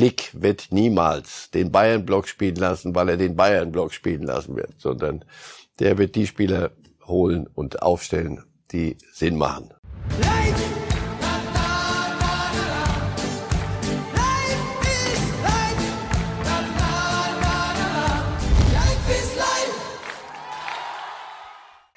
Flick wird niemals den Bayern-Block spielen lassen, weil er den Bayern-Block spielen lassen wird, sondern der wird die Spieler holen und aufstellen, die Sinn machen.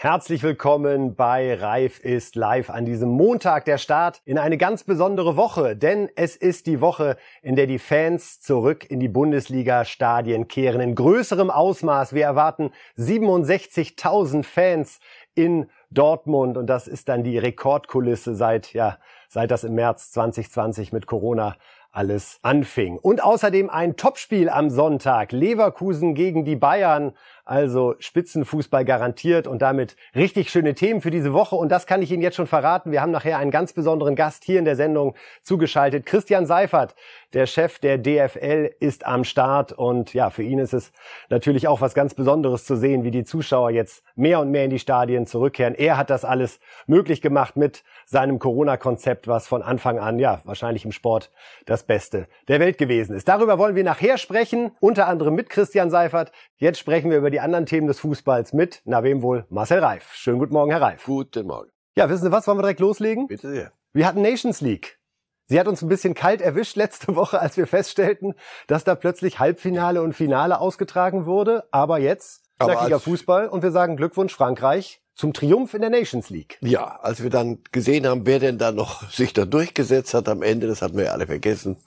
Herzlich willkommen bei Reif ist live an diesem Montag, der Start in eine ganz besondere Woche, denn es ist die Woche, in der die Fans zurück in die Bundesliga-Stadien kehren, in größerem Ausmaß. Wir erwarten 67.000 Fans in Dortmund und das ist dann die Rekordkulisse seit, ja, seit das im März 2020 mit Corona alles anfing. Und außerdem ein Topspiel am Sonntag. Leverkusen gegen die Bayern. Also Spitzenfußball garantiert und damit richtig schöne Themen für diese Woche. Und das kann ich Ihnen jetzt schon verraten. Wir haben nachher einen ganz besonderen Gast hier in der Sendung zugeschaltet. Christian Seifert, der Chef der DFL, ist am Start. Und ja, für ihn ist es natürlich auch was ganz Besonderes zu sehen, wie die Zuschauer jetzt mehr und mehr in die Stadien zurückkehren. Er hat das alles möglich gemacht mit seinem Corona-Konzept, was von Anfang an, ja, wahrscheinlich im Sport das Beste der Welt gewesen ist. Darüber wollen wir nachher sprechen, unter anderem mit Christian Seifert. Jetzt sprechen wir über die anderen Themen des Fußballs mit, na wem wohl, Marcel Reif. Schönen guten Morgen, Herr Reif. Guten Morgen. Ja, wissen Sie was, wollen wir direkt loslegen? Bitte sehr. Wir hatten Nations League. Sie hat uns ein bisschen kalt erwischt letzte Woche, als wir feststellten, dass da plötzlich Halbfinale und Finale ausgetragen wurde. Aber jetzt knackiger Fußball und wir sagen Glückwunsch Frankreich zum Triumph in der Nations League. Ja, als wir dann gesehen haben, wer denn da noch sich da durchgesetzt hat am Ende, das hatten wir ja alle vergessen.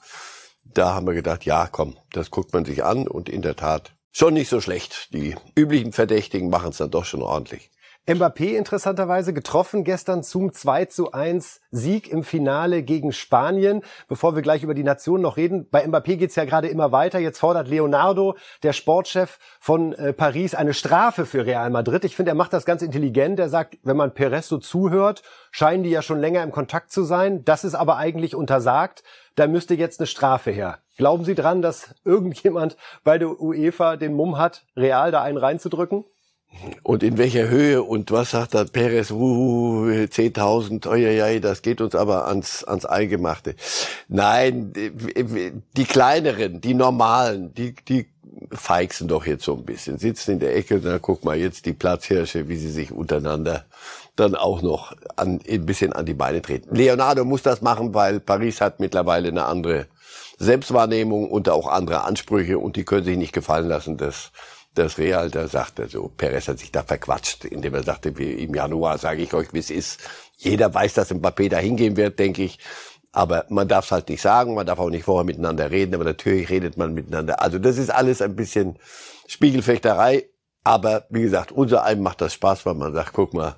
Da haben wir gedacht, ja, komm, das guckt man sich an und in der Tat schon nicht so schlecht. Die üblichen Verdächtigen machen es dann doch schon ordentlich. Mbappé interessanterweise getroffen gestern zum 2 zu 1 Sieg im Finale gegen Spanien. Bevor wir gleich über die Nation noch reden, bei Mbappé geht's ja gerade immer weiter. Jetzt fordert Leonardo, der Sportchef von äh, Paris, eine Strafe für Real Madrid. Ich finde, er macht das ganz intelligent. Er sagt, wenn man Perez so zuhört, scheinen die ja schon länger im Kontakt zu sein. Das ist aber eigentlich untersagt. Da müsste jetzt eine Strafe her. Glauben Sie dran, dass irgendjemand bei der UEFA den Mumm hat, Real da einen reinzudrücken? Und in welcher Höhe und was sagt da Perez? Uh, 10.000, oi, das geht uns aber ans, ans Eingemachte. Nein, die kleineren, die normalen, die, die feixen doch jetzt so ein bisschen, sitzen in der Ecke, da guck mal jetzt die Platzhirsche, wie sie sich untereinander dann auch noch an, ein bisschen an die Beine treten. Leonardo muss das machen, weil Paris hat mittlerweile eine andere Selbstwahrnehmung und auch andere Ansprüche und die können sich nicht gefallen lassen, dass das Real da sagte, so Perez hat sich da verquatscht, indem er sagte, wie im Januar sage ich euch, wie es ist. Jeder weiß, dass Mbappé da hingehen wird, denke ich. Aber man darf es halt nicht sagen, man darf auch nicht vorher miteinander reden, aber natürlich redet man miteinander. Also das ist alles ein bisschen Spiegelfechterei. Aber wie gesagt, unser einem macht das Spaß, weil man sagt, guck mal,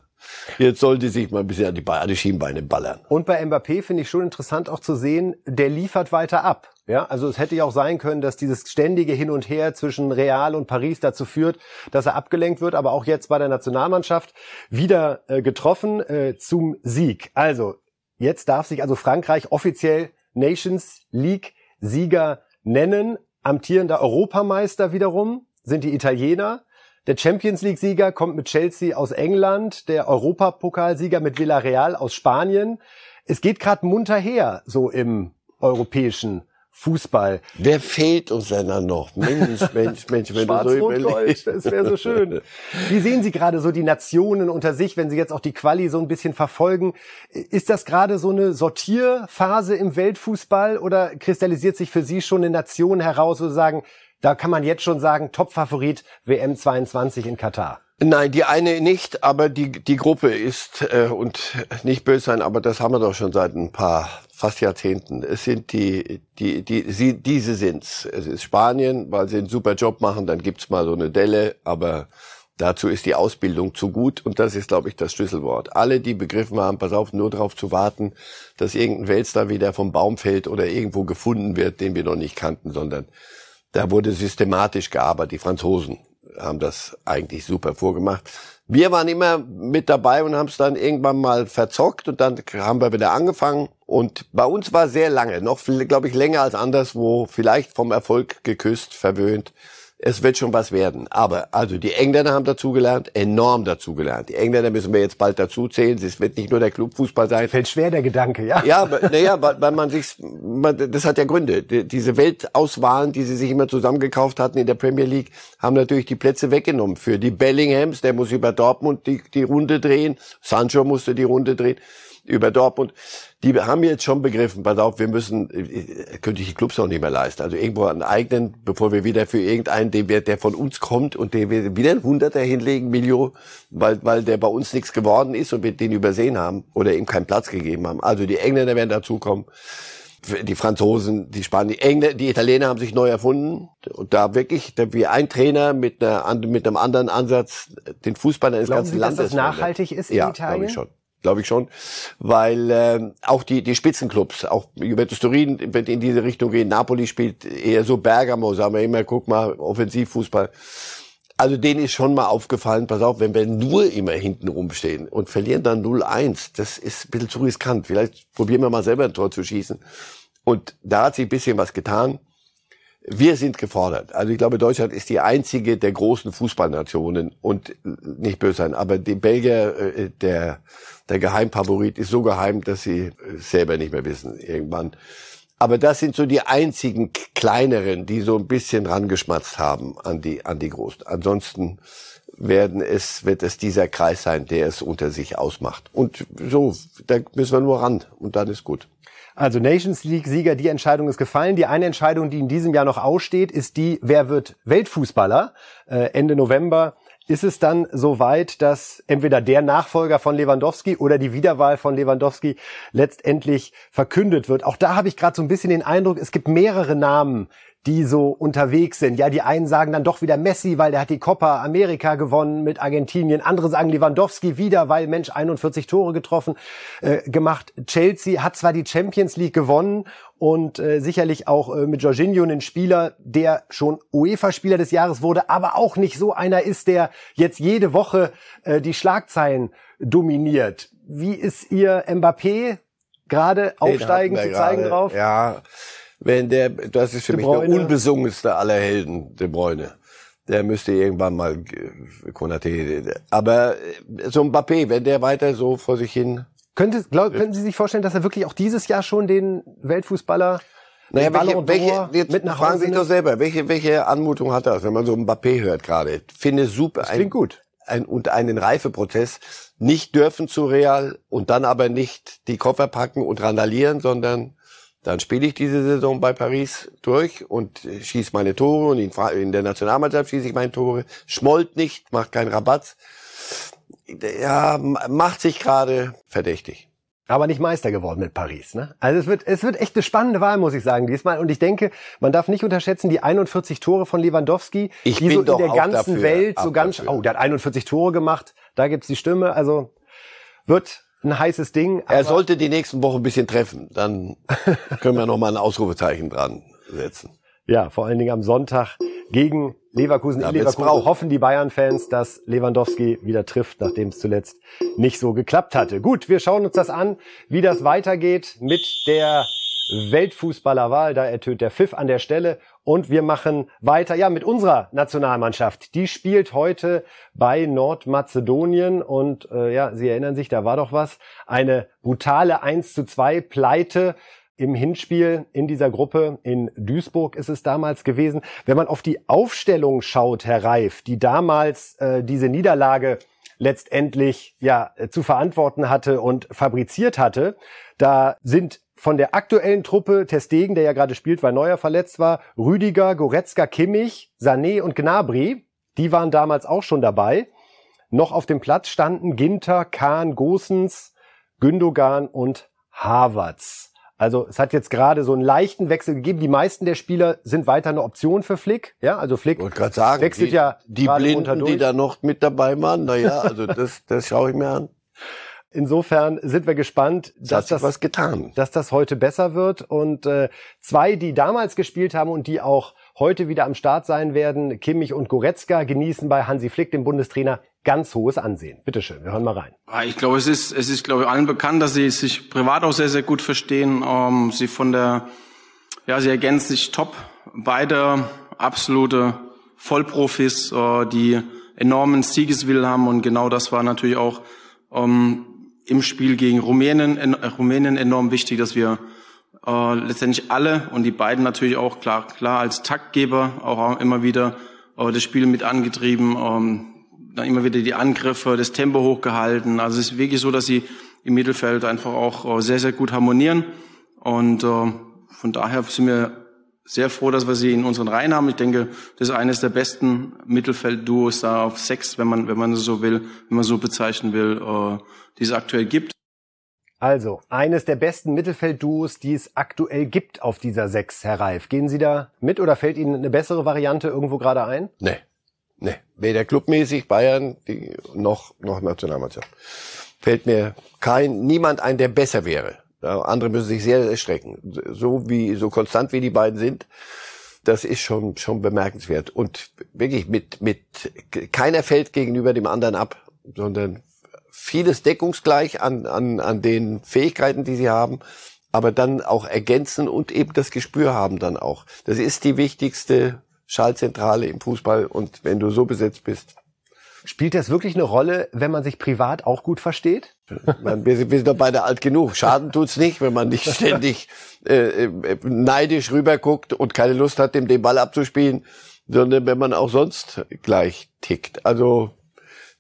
Jetzt sollte sich mal ein bisschen an die, an die Schienbeine ballern. Und bei Mbappé finde ich schon interessant auch zu sehen, der liefert weiter ab. Ja, also es hätte ja auch sein können, dass dieses ständige Hin und Her zwischen Real und Paris dazu führt, dass er abgelenkt wird, aber auch jetzt bei der Nationalmannschaft wieder äh, getroffen äh, zum Sieg. Also jetzt darf sich also Frankreich offiziell Nations League Sieger nennen. Amtierender Europameister wiederum sind die Italiener. Der Champions League Sieger kommt mit Chelsea aus England, der Europapokalsieger mit Villarreal aus Spanien. Es geht gerade munter her, so im europäischen Fußball. Wer fehlt uns denn dann noch? Mensch, Mensch, Mensch, wenn du so überlegst. Das wäre so schön. Wie sehen Sie gerade so die Nationen unter sich, wenn Sie jetzt auch die Quali so ein bisschen verfolgen? Ist das gerade so eine Sortierphase im Weltfußball oder kristallisiert sich für Sie schon eine Nation heraus, wo Sie sagen, da kann man jetzt schon sagen, Topfavorit WM 22 in Katar? Nein, die eine nicht, aber die, die Gruppe ist, äh, und nicht böse sein, aber das haben wir doch schon seit ein paar, fast Jahrzehnten. Es sind die, die, die, sie, diese sind's. Es ist Spanien, weil sie einen super Job machen, dann gibt's mal so eine Delle, aber dazu ist die Ausbildung zu gut und das ist, glaube ich, das Schlüsselwort. Alle, die begriffen haben, pass auf, nur darauf zu warten, dass irgendein Weltstar wieder vom Baum fällt oder irgendwo gefunden wird, den wir noch nicht kannten, sondern da wurde systematisch gearbeitet. Die Franzosen haben das eigentlich super vorgemacht. Wir waren immer mit dabei und haben es dann irgendwann mal verzockt und dann haben wir wieder angefangen. Und bei uns war sehr lange, noch glaube ich länger als anderswo, vielleicht vom Erfolg geküsst, verwöhnt, es wird schon was werden. Aber also die Engländer haben dazugelernt, enorm dazugelernt. Die Engländer müssen wir jetzt bald dazuzählen. Es wird nicht nur der Clubfußball sein. Fällt schwer der Gedanke, ja. Ja, naja, weil man sich, man, das hat ja Gründe. Diese Weltauswahlen, die sie sich immer zusammengekauft hatten in der Premier League, haben natürlich die Plätze weggenommen. Für die Bellinghams, der muss über Dortmund die, die Runde drehen. Sancho musste die Runde drehen über Dortmund die haben jetzt schon begriffen, pass auf, wir müssen, äh, könnte ich die Clubs auch nicht mehr leisten. Also irgendwo einen eigenen, bevor wir wieder für irgendeinen, den wir, der von uns kommt und den wir wieder ein Hunderter hinlegen, Milio, weil, weil der bei uns nichts geworden ist und wir den übersehen haben oder ihm keinen Platz gegeben haben. Also die Engländer werden dazukommen. Die Franzosen, die Spanier, die Engländer, die Italiener haben sich neu erfunden und da wirklich wie ein Trainer mit, einer, mit einem anderen Ansatz den Fußball eines Glauben ganzen Sie, Landes. Dass das nachhaltig ist in ja, Italien? ich schon glaube ich schon, weil äh, auch die die Spitzenclubs, auch Juventus Turin wird in diese Richtung gehen. Napoli spielt eher so Bergamo, sagen wir immer, guck mal, Offensivfußball. Also denen ist schon mal aufgefallen, pass auf, wenn wir nur immer hinten rumstehen und verlieren dann 0-1, das ist ein bisschen zu riskant. Vielleicht probieren wir mal selber ein Tor zu schießen. Und da hat sich ein bisschen was getan. Wir sind gefordert. Also ich glaube, Deutschland ist die einzige der großen Fußballnationen und nicht böse sein, aber die Belgier, äh, der, der Geheimfavorit ist so geheim, dass sie selber nicht mehr wissen irgendwann. Aber das sind so die einzigen kleineren, die so ein bisschen rangeschmatzt haben an die, an die Großen. Ansonsten werden es, wird es dieser Kreis sein, der es unter sich ausmacht. Und so, da müssen wir nur ran und dann ist gut. Also Nations League-Sieger, die Entscheidung ist gefallen. Die eine Entscheidung, die in diesem Jahr noch aussteht, ist die, wer wird Weltfußballer? Äh, Ende November ist es dann soweit, dass entweder der Nachfolger von Lewandowski oder die Wiederwahl von Lewandowski letztendlich verkündet wird. Auch da habe ich gerade so ein bisschen den Eindruck, es gibt mehrere Namen, die so unterwegs sind. Ja, die einen sagen dann doch wieder Messi, weil der hat die Copa America gewonnen mit Argentinien. Andere sagen Lewandowski wieder, weil Mensch 41 Tore getroffen äh, gemacht. Chelsea hat zwar die Champions League gewonnen und äh, sicherlich auch äh, mit Jorginho einen Spieler, der schon UEFA-Spieler des Jahres wurde, aber auch nicht so einer ist, der jetzt jede Woche äh, die Schlagzeilen dominiert. Wie ist Ihr Mbappé gerade aufsteigen zu zeigen gerade. drauf? Ja, wenn der, das ist für De mich der unbesungenste aller Helden, De Bruyne. Der müsste irgendwann mal äh, Konate. Aber äh, so ein Mbappé, wenn der weiter so vor sich hin. Könnte, glaub, könnten Sie sich vorstellen, dass er wirklich auch dieses Jahr schon den Weltfußballer Naja, welche, welche, jetzt mit nach fragen Hause Sie sich doch selber, welche, welche Anmutung hat das, wenn man so ein Mbappé hört gerade? Finde super. Das klingt gut. Ein, und einen Reifeprozess nicht dürfen zu Real und dann aber nicht die Koffer packen und randalieren, sondern dann spiele ich diese Saison bei Paris durch und äh, schieße meine Tore und in, der Nationalmannschaft schieße ich meine Tore. Schmollt nicht, macht keinen Rabatz. Ja, macht sich gerade verdächtig. aber nicht Meister geworden mit Paris. Ne? Also es wird, es wird echt eine spannende Wahl, muss ich sagen, diesmal. Und ich denke, man darf nicht unterschätzen die 41 Tore von Lewandowski, Ich die so in der ganzen dafür, Welt so ganz, dafür. oh, der hat 41 Tore gemacht, da gibt's die Stimme, also wird ein heißes Ding. Er sollte die nächsten Wochen ein bisschen treffen. Dann können wir noch mal ein Ausrufezeichen dran setzen. Ja, vor allen Dingen am Sonntag gegen Leverkusen. In Leverkusen hoffen die Bayern-Fans, dass Lewandowski wieder trifft, nachdem es zuletzt nicht so geklappt hatte. Gut, wir schauen uns das an, wie das weitergeht mit der Weltfußballerwahl. Da ertönt der Pfiff an der Stelle. Und wir machen weiter, ja, mit unserer Nationalmannschaft. Die spielt heute bei Nordmazedonien. Und äh, ja, Sie erinnern sich, da war doch was. Eine brutale 1 zu 2 Pleite im Hinspiel in dieser Gruppe in Duisburg ist es damals gewesen. Wenn man auf die Aufstellung schaut, Herr Reif, die damals äh, diese Niederlage letztendlich ja äh, zu verantworten hatte und fabriziert hatte, da sind von der aktuellen Truppe Testegen, der ja gerade spielt, weil Neuer verletzt war, Rüdiger, Goretzka, Kimmich, Sané und Gnabry, die waren damals auch schon dabei. Noch auf dem Platz standen Ginter, Kahn, Gosens, Gündogan und Havertz. Also es hat jetzt gerade so einen leichten Wechsel gegeben. Die meisten der Spieler sind weiter eine Option für Flick. Ja, also Flick sagen, wechselt die, ja die Blinden, die da noch mit dabei waren, na ja, also das, das schaue ich mir an. Insofern sind wir gespannt, dass das, was getan. dass das heute besser wird. Und äh, zwei, die damals gespielt haben und die auch heute wieder am Start sein werden, Kimmich und Goretzka, genießen bei Hansi Flick, dem Bundestrainer, ganz hohes Ansehen. Bitteschön, wir hören mal rein. Ja, Ich glaube, es ist, es ist, glaube ich, allen bekannt, dass sie sich privat auch sehr, sehr gut verstehen. Ähm, sie von der, ja, sie ergänzen sich top. Beide absolute Vollprofis, äh, die enormen Siegeswillen haben und genau das war natürlich auch ähm, im Spiel gegen Rumänien, äh, Rumänien enorm wichtig, dass wir äh, letztendlich alle und die beiden natürlich auch klar, klar als Taktgeber auch immer wieder äh, das Spiel mit angetrieben, ähm, dann immer wieder die Angriffe, das Tempo hochgehalten. Also es ist wirklich so, dass sie im Mittelfeld einfach auch äh, sehr, sehr gut harmonieren und äh, von daher sind wir sehr froh, dass wir sie in unseren Reihen haben. Ich denke, das ist eines der besten Mittelfeldduos da auf sechs, wenn man, wenn man so will, wenn man so bezeichnen will, äh, die es aktuell gibt. Also, eines der besten Mittelfeldduos, die es aktuell gibt auf dieser sechs, Herr Reif. Gehen Sie da mit oder fällt Ihnen eine bessere Variante irgendwo gerade ein? Nee. Nee. Weder clubmäßig Bayern die, noch, noch Nationalmannschaft. Fällt mir kein, niemand ein, der besser wäre. Andere müssen sich sehr erstrecken. So wie, so konstant wie die beiden sind, das ist schon, schon bemerkenswert. Und wirklich mit, mit, keiner fällt gegenüber dem anderen ab, sondern vieles deckungsgleich an, an, an den Fähigkeiten, die sie haben, aber dann auch ergänzen und eben das Gespür haben dann auch. Das ist die wichtigste Schallzentrale im Fußball und wenn du so besetzt bist, Spielt das wirklich eine Rolle, wenn man sich privat auch gut versteht? Wir, sind, wir sind doch beide alt genug. Schaden tut's nicht, wenn man nicht ständig äh, äh, neidisch rüberguckt und keine Lust hat, dem den Ball abzuspielen, sondern wenn man auch sonst gleich tickt. Also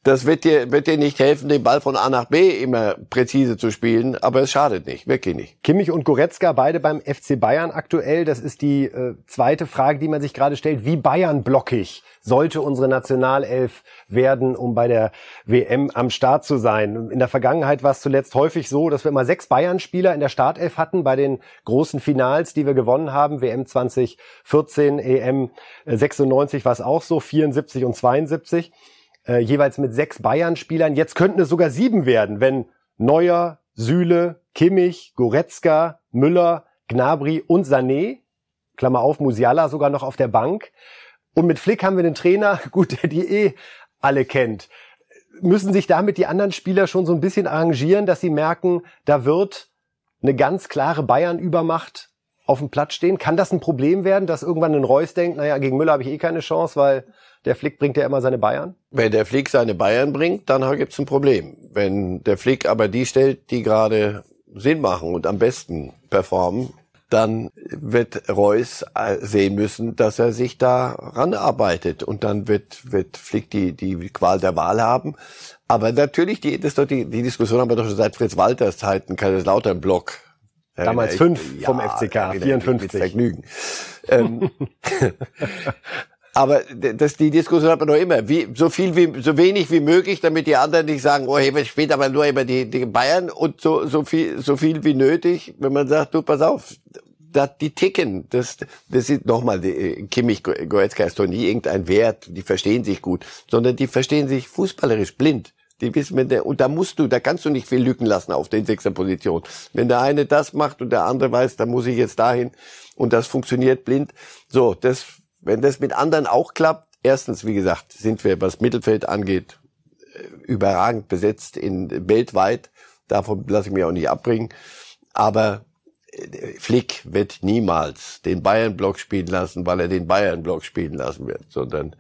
das wird dir, wird dir nicht helfen, den Ball von A nach B immer präzise zu spielen, aber es schadet nicht, wirklich nicht. Kimmich und Goretzka beide beim FC Bayern aktuell. Das ist die äh, zweite Frage, die man sich gerade stellt. Wie Bayern blockig sollte unsere Nationalelf werden, um bei der WM am Start zu sein? In der Vergangenheit war es zuletzt häufig so, dass wir immer sechs Bayern-Spieler in der Startelf hatten bei den großen Finals, die wir gewonnen haben. WM 2014, EM 96 war es auch so, 74 und 72 äh, jeweils mit sechs Bayern-Spielern. Jetzt könnten es sogar sieben werden, wenn Neuer, Süle, Kimmich, Goretzka, Müller, Gnabry und Sané, Klammer auf, Musiala sogar noch auf der Bank. Und mit Flick haben wir den Trainer, gut, der die eh alle kennt. Müssen sich damit die anderen Spieler schon so ein bisschen arrangieren, dass sie merken, da wird eine ganz klare Bayern-Übermacht auf dem Platz stehen? Kann das ein Problem werden, dass irgendwann ein Reus denkt, naja, gegen Müller habe ich eh keine Chance, weil der Flick bringt ja immer seine Bayern? Wenn der Flick seine Bayern bringt, dann gibt's ein Problem. Wenn der Flick aber die stellt, die gerade Sinn machen und am besten performen, dann wird Reus äh, sehen müssen, dass er sich da ranarbeitet und dann wird, wird Flick die, die Qual der Wahl haben. Aber natürlich, die, das ist doch die, die Diskussion haben wir doch schon seit Fritz Walters Zeiten, Kaiserslautern-Block. Damals fünf vom ja, FCK, 54. Mit Vergnügen. ähm, Aber das, die Diskussion hat man doch immer. Wie, so viel wie, so wenig wie möglich, damit die anderen nicht sagen, oh, hey, später aber nur über die, die Bayern und so, so viel, so viel wie nötig, wenn man sagt, du, pass auf, das, die ticken, das, das ist nochmal, Kimmich, Goretzka ist doch nie irgendein Wert, die verstehen sich gut, sondern die verstehen sich fußballerisch blind. Die wissen, wenn der, und da musst du, da kannst du nicht viel Lücken lassen auf den sechster Position. Wenn der eine das macht und der andere weiß, da muss ich jetzt dahin und das funktioniert blind. So, das wenn das mit anderen auch klappt, erstens, wie gesagt, sind wir, was Mittelfeld angeht, äh, überragend besetzt in weltweit. Davon lasse ich mich auch nicht abbringen. Aber äh, Flick wird niemals den Bayern-Block spielen lassen, weil er den Bayern-Block spielen lassen wird, sondern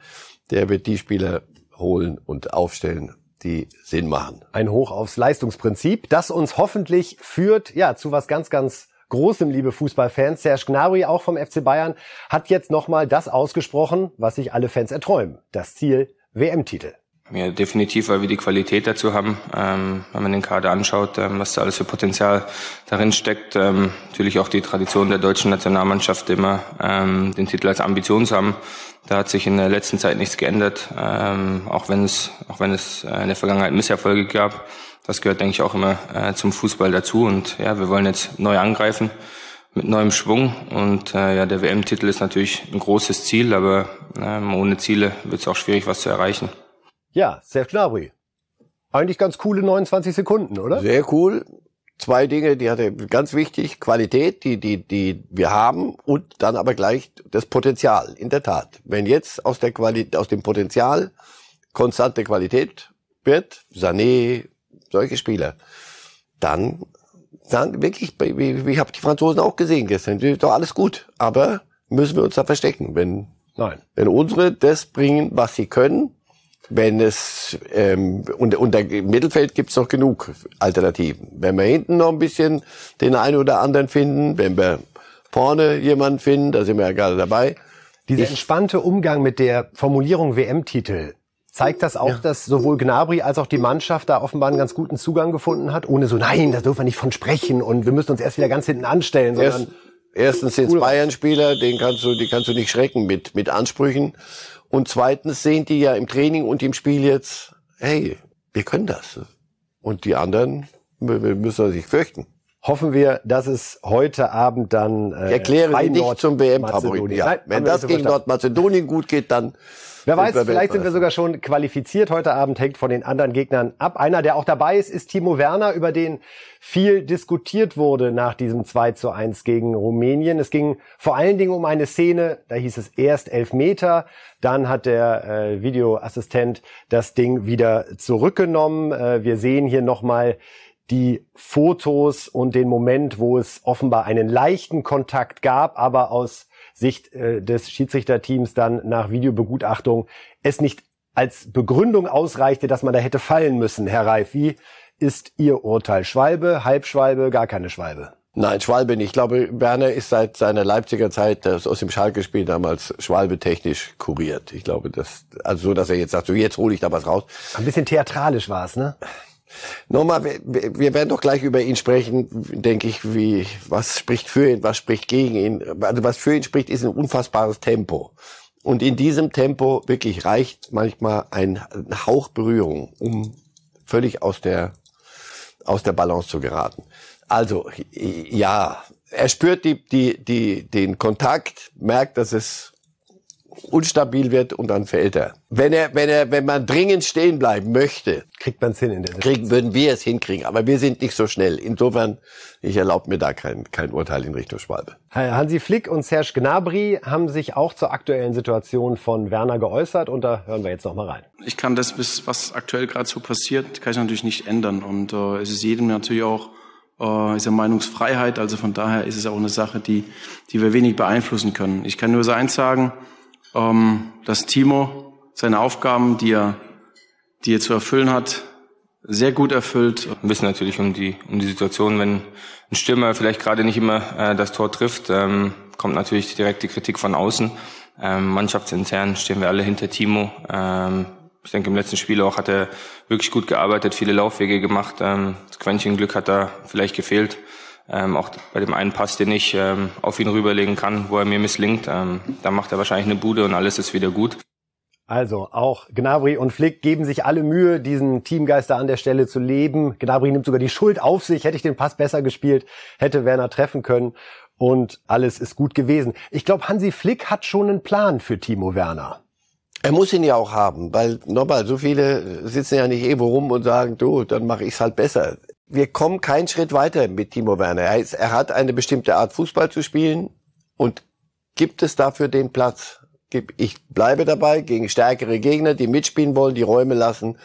der wird die Spieler holen und aufstellen, die Sinn machen. Ein Hoch aufs Leistungsprinzip, das uns hoffentlich führt, ja, zu was ganz, ganz großem, liebe Fußballfans. Serge Gnabry, auch vom FC Bayern, hat jetzt nochmal das ausgesprochen, was sich alle Fans erträumen. Das Ziel WM-Titel. Ja, definitiv, weil wir die Qualität dazu haben. Ähm, wenn man den Kader anschaut, ähm, was da alles für Potenzial darin steckt. Ähm, natürlich auch die Tradition der deutschen Nationalmannschaft, immer ähm, den Titel als Ambition zu haben. Da hat sich in der letzten Zeit nichts geändert, ähm, auch wenn es, auch wenn es äh, in der Vergangenheit Misserfolge gab das gehört, denke ich, auch immer äh, zum Fußball dazu. Und ja, wir wollen jetzt neu angreifen mit neuem Schwung. Und äh, ja, der WM-Titel ist natürlich ein großes Ziel, aber ähm, ohne Ziele wird es auch schwierig, was zu erreichen. Ja, sehr Gnabry. Eigentlich ganz coole 29 Sekunden, oder? Sehr cool. Zwei Dinge, die hatte ganz wichtig, Qualität, die, die, die wir haben und dann aber gleich das Potenzial, in der Tat. Wenn jetzt aus der Qualität, aus dem Potenzial konstante Qualität wird, Sané, solche Spieler, dann dann wirklich, ich habe die Franzosen auch gesehen gestern, doch alles gut, aber müssen wir uns da verstecken, wenn Nein. Wenn unsere das bringen, was sie können, wenn es ähm, und unter Mittelfeld gibt's noch genug Alternativen. Wenn wir hinten noch ein bisschen den einen oder anderen finden, wenn wir vorne jemanden finden, da sind wir ja gerade dabei. Dieser entspannte Umgang mit der Formulierung WM-Titel, zeigt das auch, ja. dass sowohl Gnabry als auch die Mannschaft da offenbar einen ganz guten Zugang gefunden hat, ohne so, nein, da dürfen wir nicht von sprechen und wir müssen uns erst wieder ganz hinten anstellen, sondern Erst, Erstens sind cool Bayern-Spieler, den kannst du, die kannst du nicht schrecken mit, mit Ansprüchen. Und zweitens sehen die ja im Training und im Spiel jetzt, hey, wir können das. Und die anderen müssen sich fürchten. Hoffen wir, dass es heute Abend dann äh, erkläre sie nicht zum WM-Favoriten. Ja. Wenn das gegen Nordmazedonien gut geht, dann Wer weiß, vielleicht sind wir sogar schon qualifiziert. Heute Abend hängt von den anderen Gegnern ab. Einer, der auch dabei ist, ist Timo Werner, über den viel diskutiert wurde nach diesem 2 zu 1 gegen Rumänien. Es ging vor allen Dingen um eine Szene, da hieß es erst elf Meter, dann hat der äh, Videoassistent das Ding wieder zurückgenommen. Äh, wir sehen hier nochmal die Fotos und den Moment, wo es offenbar einen leichten Kontakt gab, aber aus Sicht äh, des Schiedsrichterteams dann nach Videobegutachtung es nicht als Begründung ausreichte, dass man da hätte fallen müssen. Herr Reif, wie ist Ihr Urteil? Schwalbe, Halbschwalbe, gar keine Schwalbe? Nein, Schwalbe nicht. Ich glaube, Werner ist seit seiner Leipziger Zeit das aus dem Schalke-Spiel damals Schwalbe technisch kuriert. Ich glaube, das, also so, dass er jetzt sagt, so jetzt hole ich da was raus. Ein bisschen theatralisch war es, ne? Nochmal, wir, wir werden doch gleich über ihn sprechen, denke ich, wie, was spricht für ihn, was spricht gegen ihn. Also was für ihn spricht, ist ein unfassbares Tempo. Und in diesem Tempo wirklich reicht manchmal ein Hauch Berührung, um völlig aus der, aus der Balance zu geraten. Also, ja, er spürt die, die, die, den Kontakt, merkt, dass es unstabil wird und dann fällt er. Wenn er, wenn er, wenn man dringend stehen bleiben möchte, kriegt man es hin in der kriegen, würden wir es hinkriegen. Aber wir sind nicht so schnell. Insofern, ich erlaube mir da kein, kein Urteil in Richtung Schwalbe. Hansi Flick und Serge Gnabry haben sich auch zur aktuellen Situation von Werner geäußert und da hören wir jetzt noch mal rein. Ich kann das, was aktuell gerade so passiert, kann ich natürlich nicht ändern und äh, es ist jedem natürlich auch äh, ist ja Meinungsfreiheit, also von daher ist es auch eine Sache, die, die wir wenig beeinflussen können. Ich kann nur so eins sagen, dass Timo seine Aufgaben, die er, die er zu erfüllen hat, sehr gut erfüllt. Wir wissen natürlich um die, um die Situation, wenn ein Stürmer vielleicht gerade nicht immer äh, das Tor trifft, ähm, kommt natürlich direkt die Kritik von außen. Ähm, mannschaftsintern stehen wir alle hinter Timo. Ähm, ich denke, im letzten Spiel auch hat er wirklich gut gearbeitet, viele Laufwege gemacht. Ähm, das Quäntchen Glück hat da vielleicht gefehlt. Ähm, auch bei dem einen Pass, den ich ähm, auf ihn rüberlegen kann, wo er mir misslingt, ähm, da macht er wahrscheinlich eine Bude und alles ist wieder gut. Also auch Gnabry und Flick geben sich alle Mühe, diesen Teamgeister an der Stelle zu leben. Gnabry nimmt sogar die Schuld auf sich. Hätte ich den Pass besser gespielt, hätte Werner treffen können und alles ist gut gewesen. Ich glaube, Hansi Flick hat schon einen Plan für Timo Werner. Er muss ihn ja auch haben, weil nochmal, so viele sitzen ja nicht irgendwo rum und sagen, du, dann mache ich's halt besser wir kommen keinen Schritt weiter mit Timo Werner. Er, ist, er hat eine bestimmte Art Fußball zu spielen und gibt es dafür den Platz. Ich bleibe dabei, gegen stärkere Gegner, die mitspielen wollen, die Räume lassen,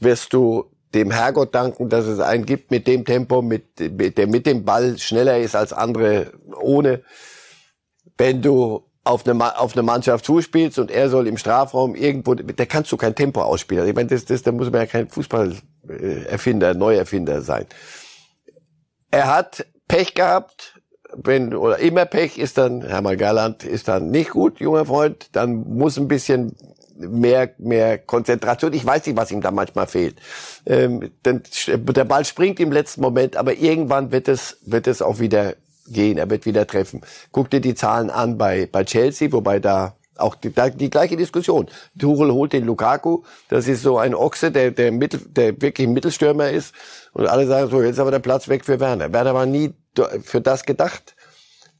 wirst du dem Herrgott danken, dass es einen gibt mit dem Tempo, mit, mit, der mit dem Ball schneller ist als andere ohne. Wenn du auf eine, auf eine Mannschaft zuspielst und er soll im Strafraum irgendwo, da kannst du kein Tempo ausspielen. Ich meine, das, das, da muss man ja kein Fußballerfinder, Neuerfinder sein. Er hat Pech gehabt, wenn, oder immer Pech ist dann, Hermann Galland ist dann nicht gut, junger Freund, dann muss ein bisschen mehr, mehr Konzentration. Ich weiß nicht, was ihm da manchmal fehlt. Ähm, denn der Ball springt im letzten Moment, aber irgendwann wird es, wird es auch wieder gehen, er wird wieder treffen. Guck dir die Zahlen an bei, bei Chelsea, wobei da auch die, die gleiche Diskussion. Tuchel holt den Lukaku, das ist so ein Ochse, der, der, Mittel, der wirklich Mittelstürmer ist. Und alle sagen so, jetzt aber der Platz weg für Werner. Werner war nie für das gedacht.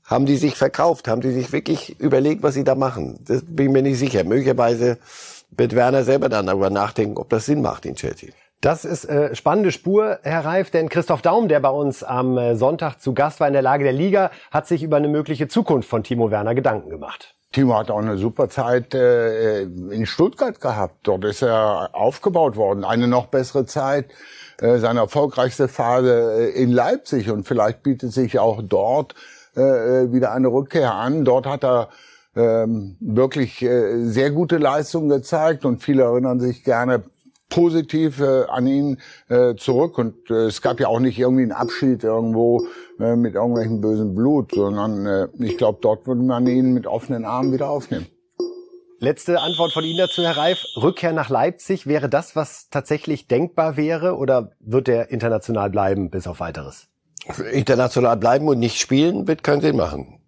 Haben die sich verkauft? Haben die sich wirklich überlegt, was sie da machen? Das bin ich mir nicht sicher. Möglicherweise wird Werner selber dann darüber nachdenken, ob das Sinn macht in Chelsea. Das ist äh, spannende Spur, Herr Reif, denn Christoph Daum, der bei uns am äh, Sonntag zu Gast war in der Lage der Liga, hat sich über eine mögliche Zukunft von Timo Werner Gedanken gemacht. Timo hat auch eine super Zeit äh, in Stuttgart gehabt. Dort ist er aufgebaut worden. Eine noch bessere Zeit, äh, seine erfolgreichste Phase äh, in Leipzig. Und vielleicht bietet sich auch dort äh, äh wieder eine Rückkehr an. Dort hat er ähm, wirklich äh, sehr gute Leistungen gezeigt und viele erinnern sich gerne positiv äh, an ihn äh, zurück und äh, es gab ja auch nicht irgendwie einen Abschied irgendwo äh, mit irgendwelchen bösen Blut, sondern äh, ich glaube, dort würde man ihn mit offenen Armen wieder aufnehmen. Letzte Antwort von Ihnen dazu, Herr Reif. Rückkehr nach Leipzig, wäre das, was tatsächlich denkbar wäre oder wird er international bleiben bis auf weiteres? International bleiben und nicht spielen wird keinen Sinn machen.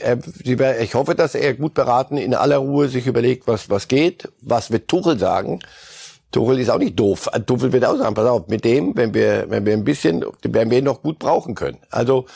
Er, ich hoffe, dass er gut beraten in aller Ruhe sich überlegt, was, was geht, was wird Tuchel sagen. Tuchel ist auch nicht doof. Tuchel wird auch sagen, pass auf, mit dem, wenn wir, wenn wir ein bisschen, werden wir ihn noch gut brauchen können. Also,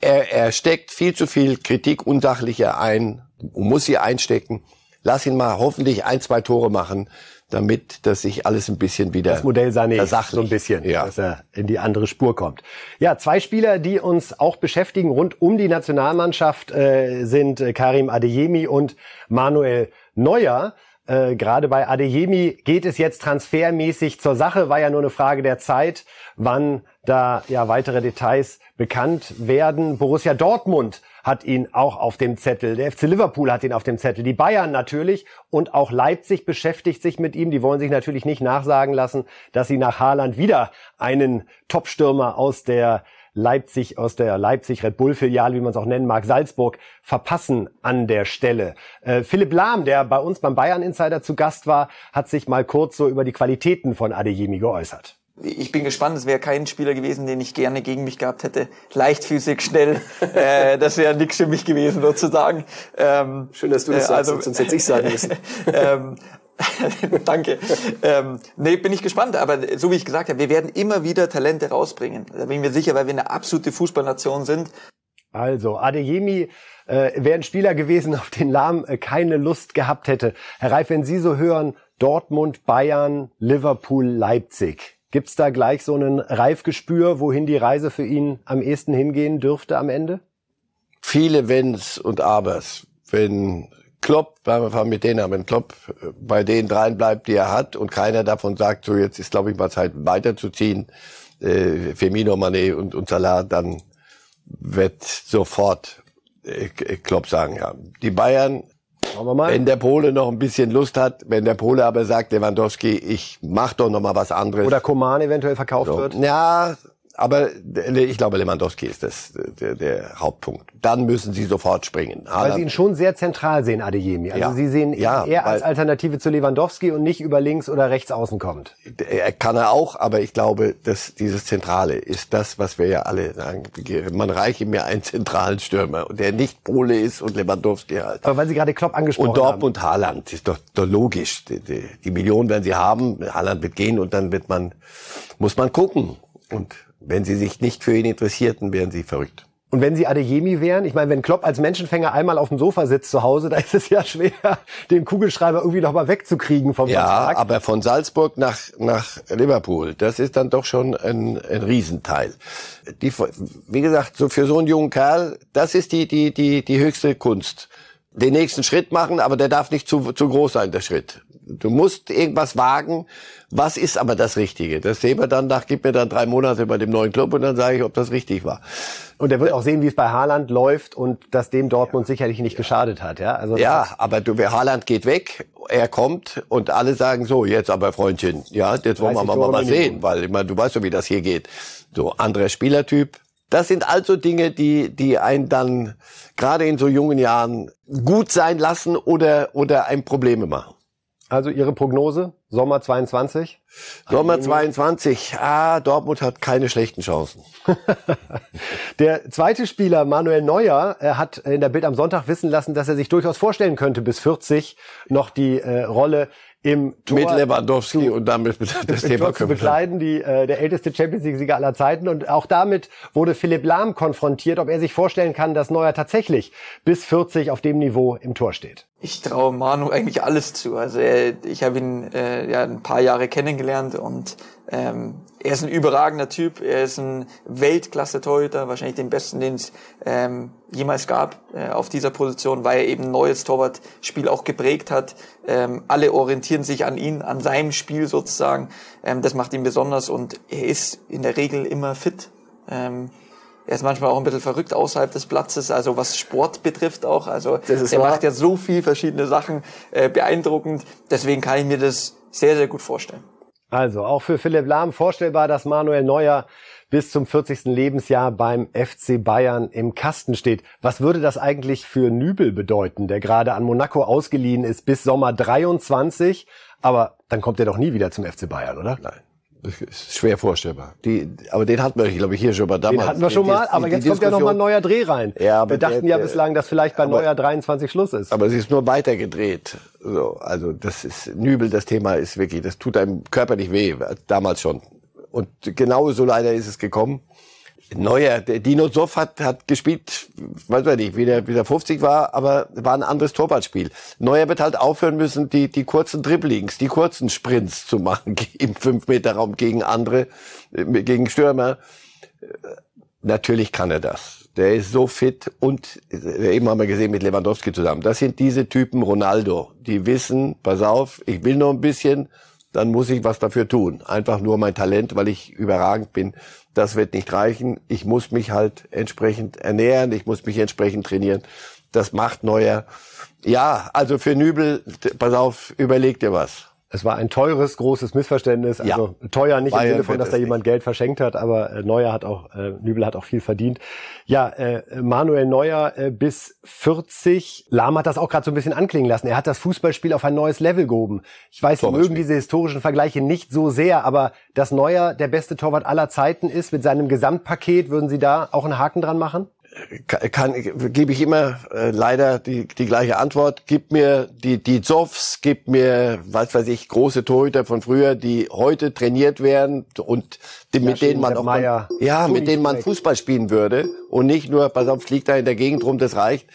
er, er steckt viel zu viel Kritik unsachlicher ein und muss sie einstecken lass ihn mal hoffentlich ein, zwei Tore machen, damit dass sich alles ein bisschen wieder das Modell Sané so ein bisschen, ja. dass er in die andere Spur kommt. Ja, zwei Spieler, die uns auch beschäftigen rund um die Nationalmannschaft äh, sind äh, Karim Adeyemi und Manuel Neuer. Äh, Gerade bei Adeyemi geht es jetzt transfermäßig zur Sache, war ja nur eine Frage der Zeit, wann da ja weitere Details bekannt werden. Borussia Dortmund hat ihn auch auf dem Zettel. Der FC Liverpool hat ihn auf dem Zettel. Die Bayern natürlich und auch Leipzig beschäftigt sich mit ihm. Die wollen sich natürlich nicht nachsagen lassen, dass sie nach Haaland wieder einen Topstürmer aus der Leipzig, aus der Leipzig Red Bull Filiale, wie man es auch nennen mag, Salzburg, verpassen an der Stelle. Äh, Philipp Lahm, der bei uns beim Bayern Insider zu Gast war, hat sich mal kurz so über die Qualitäten von Adeyemi geäußert ich bin gespannt, es wäre kein Spieler gewesen, den ich gerne gegen mich gehabt hätte. Leichtfüßig, schnell, äh, das wäre nix für mich gewesen sozusagen. Ähm, Schön, dass du das äh, also, sagst, sonst hätte ich sagen müssen. ähm, Danke. Ähm, nee, bin ich gespannt, aber so wie ich gesagt habe, wir werden immer wieder Talente rausbringen. Da bin ich mir sicher, weil wir eine absolute Fußballnation sind. Also, Adeyemi äh, wäre ein Spieler gewesen, auf den Lahm äh, keine Lust gehabt hätte. Herr Reif, wenn Sie so hören, Dortmund, Bayern, Liverpool, Leipzig. Gibt's da gleich so ein Reifgespür, wohin die Reise für ihn am ehesten hingehen dürfte am Ende? Viele Wenns und Abers. Wenn Klopp, weil wir mit denen haben, wenn Klopp bei den dreien bleibt, die er hat und keiner davon sagt, so jetzt ist glaube ich mal Zeit weiterzuziehen, äh, Firmino, Mané und, und Salah, dann wird sofort äh, Klopp sagen, ja. Die Bayern. Wenn der Pole noch ein bisschen Lust hat, wenn der Pole aber sagt, Lewandowski, ich mach doch noch mal was anderes. Oder Koman eventuell verkauft so. wird. Ja, aber ich glaube, Lewandowski ist das der, der Hauptpunkt. Dann müssen sie sofort springen. Weil sie ihn schon sehr zentral sehen, Adeyemi. Also ja. sie sehen ihn ja, eher als Alternative zu Lewandowski und nicht über links oder rechts außen kommt. Er kann er auch, aber ich glaube, dass dieses Zentrale ist das, was wir ja alle sagen. Man reiche mir einen zentralen Stürmer, der nicht Pole ist und Lewandowski halt. Aber weil Sie gerade Klopp angesprochen haben. Und Dortmund. Haaland ist doch, doch logisch. Die, die, die Millionen werden sie haben, Haaland wird gehen und dann wird man, muss man gucken. Und wenn sie sich nicht für ihn interessierten, wären sie verrückt. Und wenn sie Adeyemi wären, ich meine, wenn Klopp als Menschenfänger einmal auf dem Sofa sitzt zu Hause, da ist es ja schwer, den Kugelschreiber irgendwie noch mal wegzukriegen vom ja, Vertrag. Ja, aber von Salzburg nach, nach Liverpool, das ist dann doch schon ein, ein Riesenteil. Die, wie gesagt, so für so einen jungen Kerl, das ist die, die, die, die höchste Kunst. Den nächsten Schritt machen, aber der darf nicht zu, zu groß sein, der Schritt. Du musst irgendwas wagen. Was ist aber das Richtige? Das sehen wir dann nach, gib mir dann drei Monate bei dem neuen Club und dann sage ich, ob das richtig war. Und er wird auch sehen, wie es bei Haaland läuft und dass dem Dortmund sicherlich nicht geschadet hat, ja? Also ja, aber du, Haaland geht weg, er kommt und alle sagen so, jetzt aber Freundchen, ja, jetzt wollen wir mal, mal sehen, weil ich meine, du weißt ja, wie das hier geht. So, anderer Spielertyp. Das sind also Dinge, die, die einen dann gerade in so jungen Jahren gut sein lassen oder, oder ein Probleme machen. Also Ihre Prognose? Sommer 22? Sommer 22. Ah, Dortmund hat keine schlechten Chancen. der zweite Spieler, Manuel Neuer, hat in der Bild am Sonntag wissen lassen, dass er sich durchaus vorstellen könnte, bis 40 noch die äh, Rolle im Tor mit Lewandowski zu, und damit das Thema zu bekleiden, die äh, der älteste Champions League Sieger aller Zeiten und auch damit wurde Philipp Lahm konfrontiert, ob er sich vorstellen kann, dass Neuer tatsächlich bis 40 auf dem Niveau im Tor steht. Ich traue Manu eigentlich alles zu. Also er, ich habe ihn äh, ja ein paar Jahre kennengelernt und ähm, er ist ein überragender Typ. Er ist ein Weltklasse-Torhüter, wahrscheinlich den besten, den es ähm, jemals gab äh, auf dieser Position, weil er eben neues Torwartspiel auch geprägt hat. Ähm, alle orientieren sich an ihn, an seinem Spiel sozusagen. Ähm, das macht ihn besonders und er ist in der Regel immer fit. Ähm, Er ist manchmal auch ein bisschen verrückt außerhalb des Platzes, also was Sport betrifft auch. Also er wahr. macht ja so viel verschiedene Sachen äh, beeindruckend. Deswegen kann ich mir das sehr, sehr gut vorstellen. Also auch für Philipp Lahm vorstellbar, dass Manuel Neuer bis zum 40. Lebensjahr beim FC Bayern im Kasten steht. Was würde das eigentlich für Nübel bedeuten, der gerade an Monaco ausgeliehen ist bis Sommer 23? Aber dann kommt er doch nie wieder zum FC Bayern, oder? Nein. Das ist schwer vorstellbar. Die, aber den hatten wir, glaube ich, hier schon mal damals. Den hatten wir schon Die- mal, aber die jetzt kommt ja noch mal ein neuer Dreh rein. Ja, aber wir dachten der- ja bislang, dass vielleicht bei aber- Neuer 23 Schluss ist. Aber es ist nur weitergedreht. So, also das ist Nübel, das Thema ist wirklich, das tut einem körperlich weh, damals schon. Und genau so leider ist es gekommen. Neuer, Dino Soff hat, hat gespielt, weiß man nicht, wie der, wie der 50 war, aber war ein anderes Torwartspiel. Neuer wird halt aufhören müssen, die, die kurzen Dribblings, die kurzen Sprints zu machen im 5-Meter-Raum gegen andere, äh, gegen Stürmer. Natürlich kann er das. Der ist so fit und äh, eben haben wir gesehen mit Lewandowski zusammen. Das sind diese Typen Ronaldo, die wissen, pass auf, ich will noch ein bisschen, dann muss ich was dafür tun. Einfach nur mein Talent, weil ich überragend bin. Das wird nicht reichen. Ich muss mich halt entsprechend ernähren, ich muss mich entsprechend trainieren. Das macht Neuer. Ja, also für Nübel, pass auf, überleg dir was. Es war ein teures, großes Missverständnis. Ja. Also teuer nicht Bayern im Sinne von, dass da nicht. jemand Geld verschenkt hat, aber äh, Neuer hat auch, äh, Nübel hat auch viel verdient. Ja, äh, Manuel Neuer äh, bis 40. Lahm hat das auch gerade so ein bisschen anklingen lassen. Er hat das Fußballspiel auf ein neues Level gehoben. Ich weiß, Sie mögen diese historischen Vergleiche nicht so sehr, aber dass Neuer der beste Torwart aller Zeiten ist mit seinem Gesamtpaket, würden Sie da auch einen Haken dran machen? Kann, gebe ich immer äh, leider die, die gleiche Antwort. Gib mir die die Zoffs, gib mir was weiß ich große Torhüter von früher, die heute trainiert werden und die, mit Yashin, denen man auch mal, ja mit denen man. Fußball spielen würde und nicht nur pass auf fliegt da in der Gegend rum, das reicht.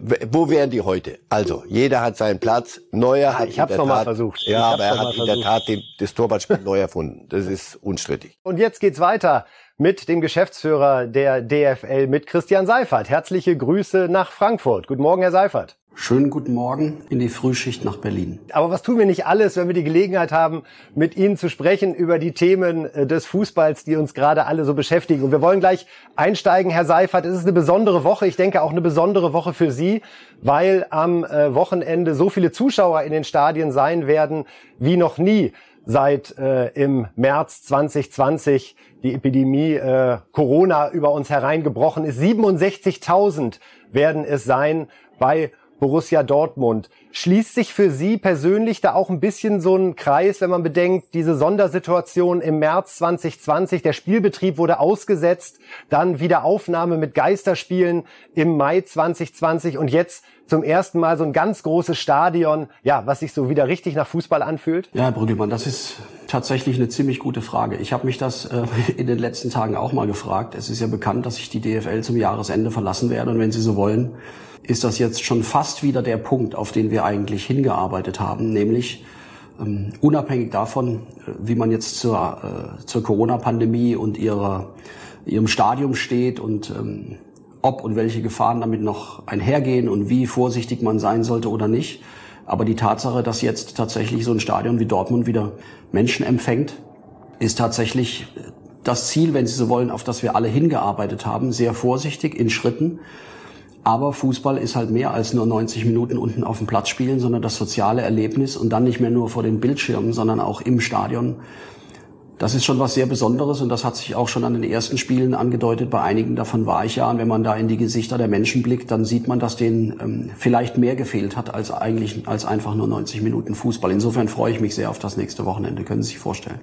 Wo wären die heute? Also, jeder hat seinen Platz. Neuer hat ich in hab's der noch mal Tat, versucht. Ja, aber er hat in der. Tat den, das Torwartspiel neu erfunden. Das ist unstrittig. Und jetzt geht's weiter mit dem Geschäftsführer der DFL, mit Christian Seifert. Herzliche Grüße nach Frankfurt. Guten Morgen, Herr Seifert. Schönen guten Morgen in die Frühschicht nach Berlin. Aber was tun wir nicht alles, wenn wir die Gelegenheit haben, mit Ihnen zu sprechen über die Themen äh, des Fußballs, die uns gerade alle so beschäftigen. Und wir wollen gleich einsteigen, Herr Seifert. Es ist eine besondere Woche. Ich denke auch eine besondere Woche für Sie, weil am äh, Wochenende so viele Zuschauer in den Stadien sein werden wie noch nie seit äh, im März 2020 die Epidemie äh, Corona über uns hereingebrochen ist. 67.000 werden es sein bei Borussia Dortmund. Schließt sich für Sie persönlich da auch ein bisschen so ein Kreis, wenn man bedenkt, diese Sondersituation im März 2020, der Spielbetrieb wurde ausgesetzt, dann wieder Aufnahme mit Geisterspielen im Mai 2020 und jetzt zum ersten Mal so ein ganz großes Stadion, ja, was sich so wieder richtig nach Fußball anfühlt? Ja, Herr Brüggelmann, das ist tatsächlich eine ziemlich gute Frage. Ich habe mich das äh, in den letzten Tagen auch mal gefragt. Es ist ja bekannt, dass ich die DFL zum Jahresende verlassen werde. Und wenn Sie so wollen, ist das jetzt schon fast wieder der Punkt, auf den wir eigentlich hingearbeitet haben, nämlich ähm, unabhängig davon, äh, wie man jetzt zur, äh, zur Corona-Pandemie und ihrer, ihrem Stadium steht und ähm, ob und welche Gefahren damit noch einhergehen und wie vorsichtig man sein sollte oder nicht. Aber die Tatsache, dass jetzt tatsächlich so ein Stadion wie Dortmund wieder Menschen empfängt, ist tatsächlich das Ziel, wenn Sie so wollen, auf das wir alle hingearbeitet haben. Sehr vorsichtig in Schritten. Aber Fußball ist halt mehr als nur 90 Minuten unten auf dem Platz spielen, sondern das soziale Erlebnis und dann nicht mehr nur vor den Bildschirmen, sondern auch im Stadion. Das ist schon was sehr Besonderes und das hat sich auch schon an den ersten Spielen angedeutet. Bei einigen davon war ich ja. Und wenn man da in die Gesichter der Menschen blickt, dann sieht man, dass denen ähm, vielleicht mehr gefehlt hat als eigentlich als einfach nur 90 Minuten Fußball. Insofern freue ich mich sehr auf das nächste Wochenende. Können Sie sich vorstellen?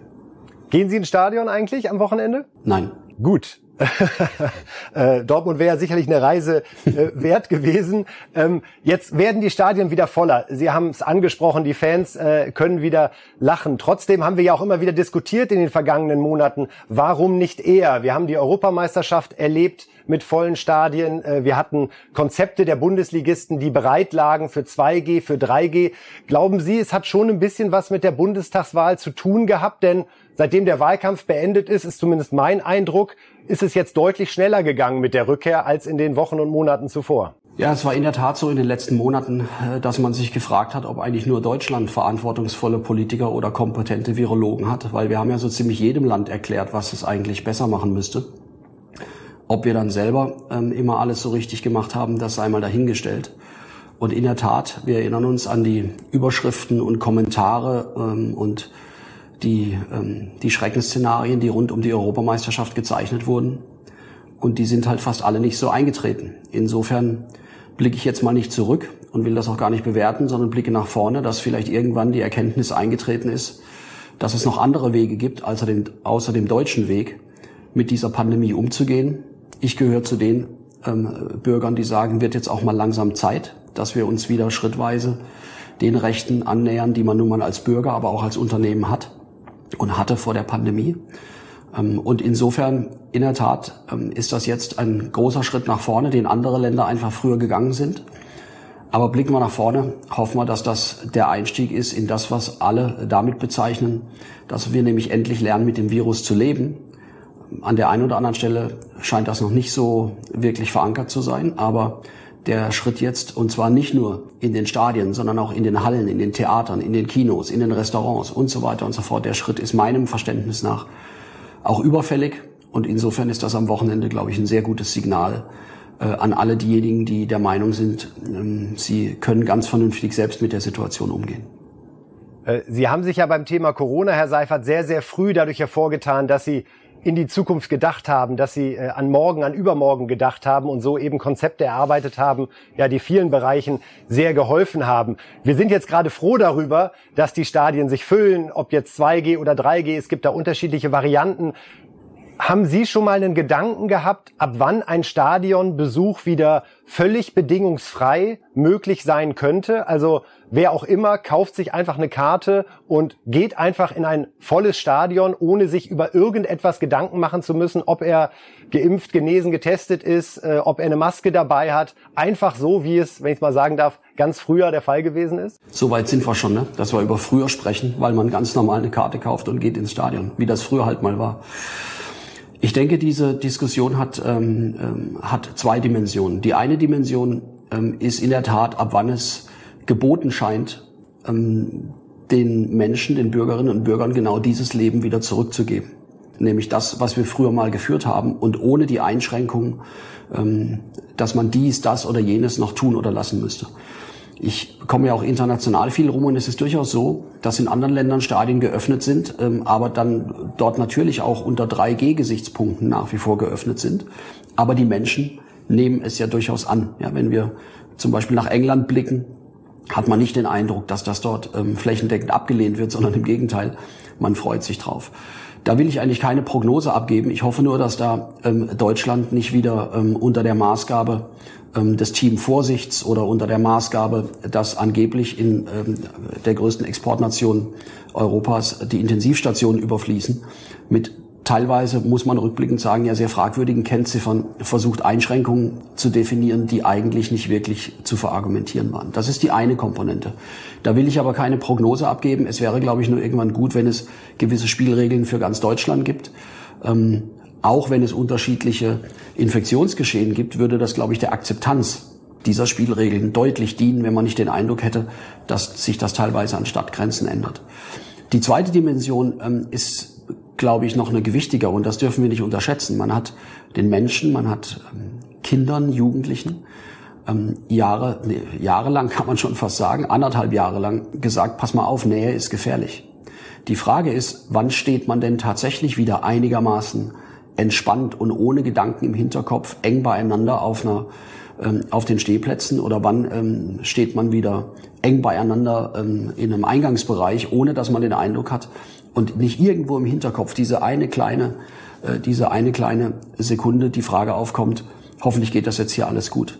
Gehen Sie ins Stadion eigentlich am Wochenende? Nein. Gut. Äh, Dortmund wäre sicherlich eine Reise äh, wert gewesen. Ähm, jetzt werden die Stadien wieder voller. Sie haben es angesprochen, die Fans äh, können wieder lachen. Trotzdem haben wir ja auch immer wieder diskutiert in den vergangenen Monaten, warum nicht eher? Wir haben die Europameisterschaft erlebt mit vollen Stadien. Äh, wir hatten Konzepte der Bundesligisten, die bereit lagen für 2G, für 3G. Glauben Sie, es hat schon ein bisschen was mit der Bundestagswahl zu tun gehabt? Denn seitdem der Wahlkampf beendet ist, ist zumindest mein Eindruck, ist es jetzt deutlich schneller gegangen mit der Rückkehr als in den Wochen und Monaten zuvor. Ja, es war in der Tat so in den letzten Monaten, äh, dass man sich gefragt hat, ob eigentlich nur Deutschland verantwortungsvolle Politiker oder kompetente Virologen hat, weil wir haben ja so ziemlich jedem Land erklärt, was es eigentlich besser machen müsste. Ob wir dann selber ähm, immer alles so richtig gemacht haben, das sei mal dahingestellt. Und in der Tat, wir erinnern uns an die Überschriften und Kommentare ähm, und die, ähm, die Schreckensszenarien, die rund um die Europameisterschaft gezeichnet wurden. Und die sind halt fast alle nicht so eingetreten. Insofern blicke ich jetzt mal nicht zurück und will das auch gar nicht bewerten, sondern blicke nach vorne, dass vielleicht irgendwann die Erkenntnis eingetreten ist, dass es noch andere Wege gibt, außer dem, außer dem deutschen Weg, mit dieser Pandemie umzugehen. Ich gehöre zu den ähm, Bürgern, die sagen, wird jetzt auch mal langsam Zeit dass wir uns wieder schrittweise den Rechten annähern, die man nun mal als Bürger, aber auch als Unternehmen hat und hatte vor der Pandemie. Ähm, und insofern, in der Tat, ähm, ist das jetzt ein großer Schritt nach vorne, den andere Länder einfach früher gegangen sind. Aber blicken wir nach vorne, hoffen wir, dass das der Einstieg ist in das, was alle damit bezeichnen, dass wir nämlich endlich lernen, mit dem Virus zu leben. An der einen oder anderen Stelle scheint das noch nicht so wirklich verankert zu sein, aber der Schritt jetzt, und zwar nicht nur in den Stadien, sondern auch in den Hallen, in den Theatern, in den Kinos, in den Restaurants und so weiter und so fort. Der Schritt ist meinem Verständnis nach auch überfällig. Und insofern ist das am Wochenende, glaube ich, ein sehr gutes Signal äh, an alle diejenigen, die der Meinung sind, ähm, sie können ganz vernünftig selbst mit der Situation umgehen. Äh, sie haben sich ja beim Thema Corona, Herr Seifert, sehr, sehr früh dadurch hervorgetan, dass Sie in die Zukunft gedacht haben, dass sie äh, an morgen, an übermorgen gedacht haben und so eben Konzepte erarbeitet haben, ja, die vielen Bereichen sehr geholfen haben. Wir sind jetzt gerade froh darüber, dass die Stadien sich füllen, ob jetzt 2G oder 3G, es gibt da unterschiedliche Varianten. Haben Sie schon mal einen Gedanken gehabt, ab wann ein Stadionbesuch wieder völlig bedingungsfrei möglich sein könnte? Also wer auch immer kauft sich einfach eine Karte und geht einfach in ein volles Stadion, ohne sich über irgendetwas Gedanken machen zu müssen, ob er geimpft, genesen, getestet ist, äh, ob er eine Maske dabei hat. Einfach so, wie es, wenn ich mal sagen darf, ganz früher der Fall gewesen ist? Soweit sind wir schon, ne? dass wir über früher sprechen, weil man ganz normal eine Karte kauft und geht ins Stadion, wie das früher halt mal war. Ich denke, diese Diskussion hat, ähm, ähm, hat zwei Dimensionen. Die eine Dimension ähm, ist in der Tat, ab wann es geboten scheint, ähm, den Menschen, den Bürgerinnen und Bürgern genau dieses Leben wieder zurückzugeben. Nämlich das, was wir früher mal geführt haben und ohne die Einschränkung, ähm, dass man dies, das oder jenes noch tun oder lassen müsste. Ich komme ja auch international viel rum und es ist durchaus so, dass in anderen Ländern Stadien geöffnet sind, ähm, aber dann dort natürlich auch unter 3G-Gesichtspunkten nach wie vor geöffnet sind. Aber die Menschen nehmen es ja durchaus an. Ja, wenn wir zum Beispiel nach England blicken, hat man nicht den Eindruck, dass das dort ähm, flächendeckend abgelehnt wird, sondern im Gegenteil, man freut sich drauf. Da will ich eigentlich keine Prognose abgeben. Ich hoffe nur, dass da ähm, Deutschland nicht wieder ähm, unter der Maßgabe ähm, des Team Vorsichts oder unter der Maßgabe, dass angeblich in ähm, der größten Exportnation Europas die Intensivstationen überfließen, mit teilweise, muss man rückblickend sagen, ja sehr fragwürdigen Kennziffern versucht, Einschränkungen zu definieren, die eigentlich nicht wirklich zu verargumentieren waren. Das ist die eine Komponente. Da will ich aber keine Prognose abgeben. Es wäre, glaube ich, nur irgendwann gut, wenn es gewisse Spielregeln für ganz Deutschland gibt. Ähm, auch wenn es unterschiedliche Infektionsgeschehen gibt, würde das, glaube ich, der Akzeptanz dieser Spielregeln deutlich dienen, wenn man nicht den Eindruck hätte, dass sich das teilweise an Stadtgrenzen ändert. Die zweite Dimension ähm, ist, glaube ich, noch eine gewichtiger und das dürfen wir nicht unterschätzen. Man hat den Menschen, man hat ähm, Kindern, Jugendlichen ähm, Jahre, nee, jahrelang kann man schon fast sagen, anderthalb Jahre lang gesagt, pass mal auf, Nähe ist gefährlich. Die Frage ist, wann steht man denn tatsächlich wieder einigermaßen entspannt und ohne Gedanken im Hinterkopf eng beieinander auf einer ähm, auf den Stehplätzen oder wann ähm, steht man wieder eng beieinander ähm, in einem Eingangsbereich, ohne dass man den Eindruck hat und nicht irgendwo im Hinterkopf diese eine kleine äh, diese eine kleine Sekunde die Frage aufkommt, hoffentlich geht das jetzt hier alles gut.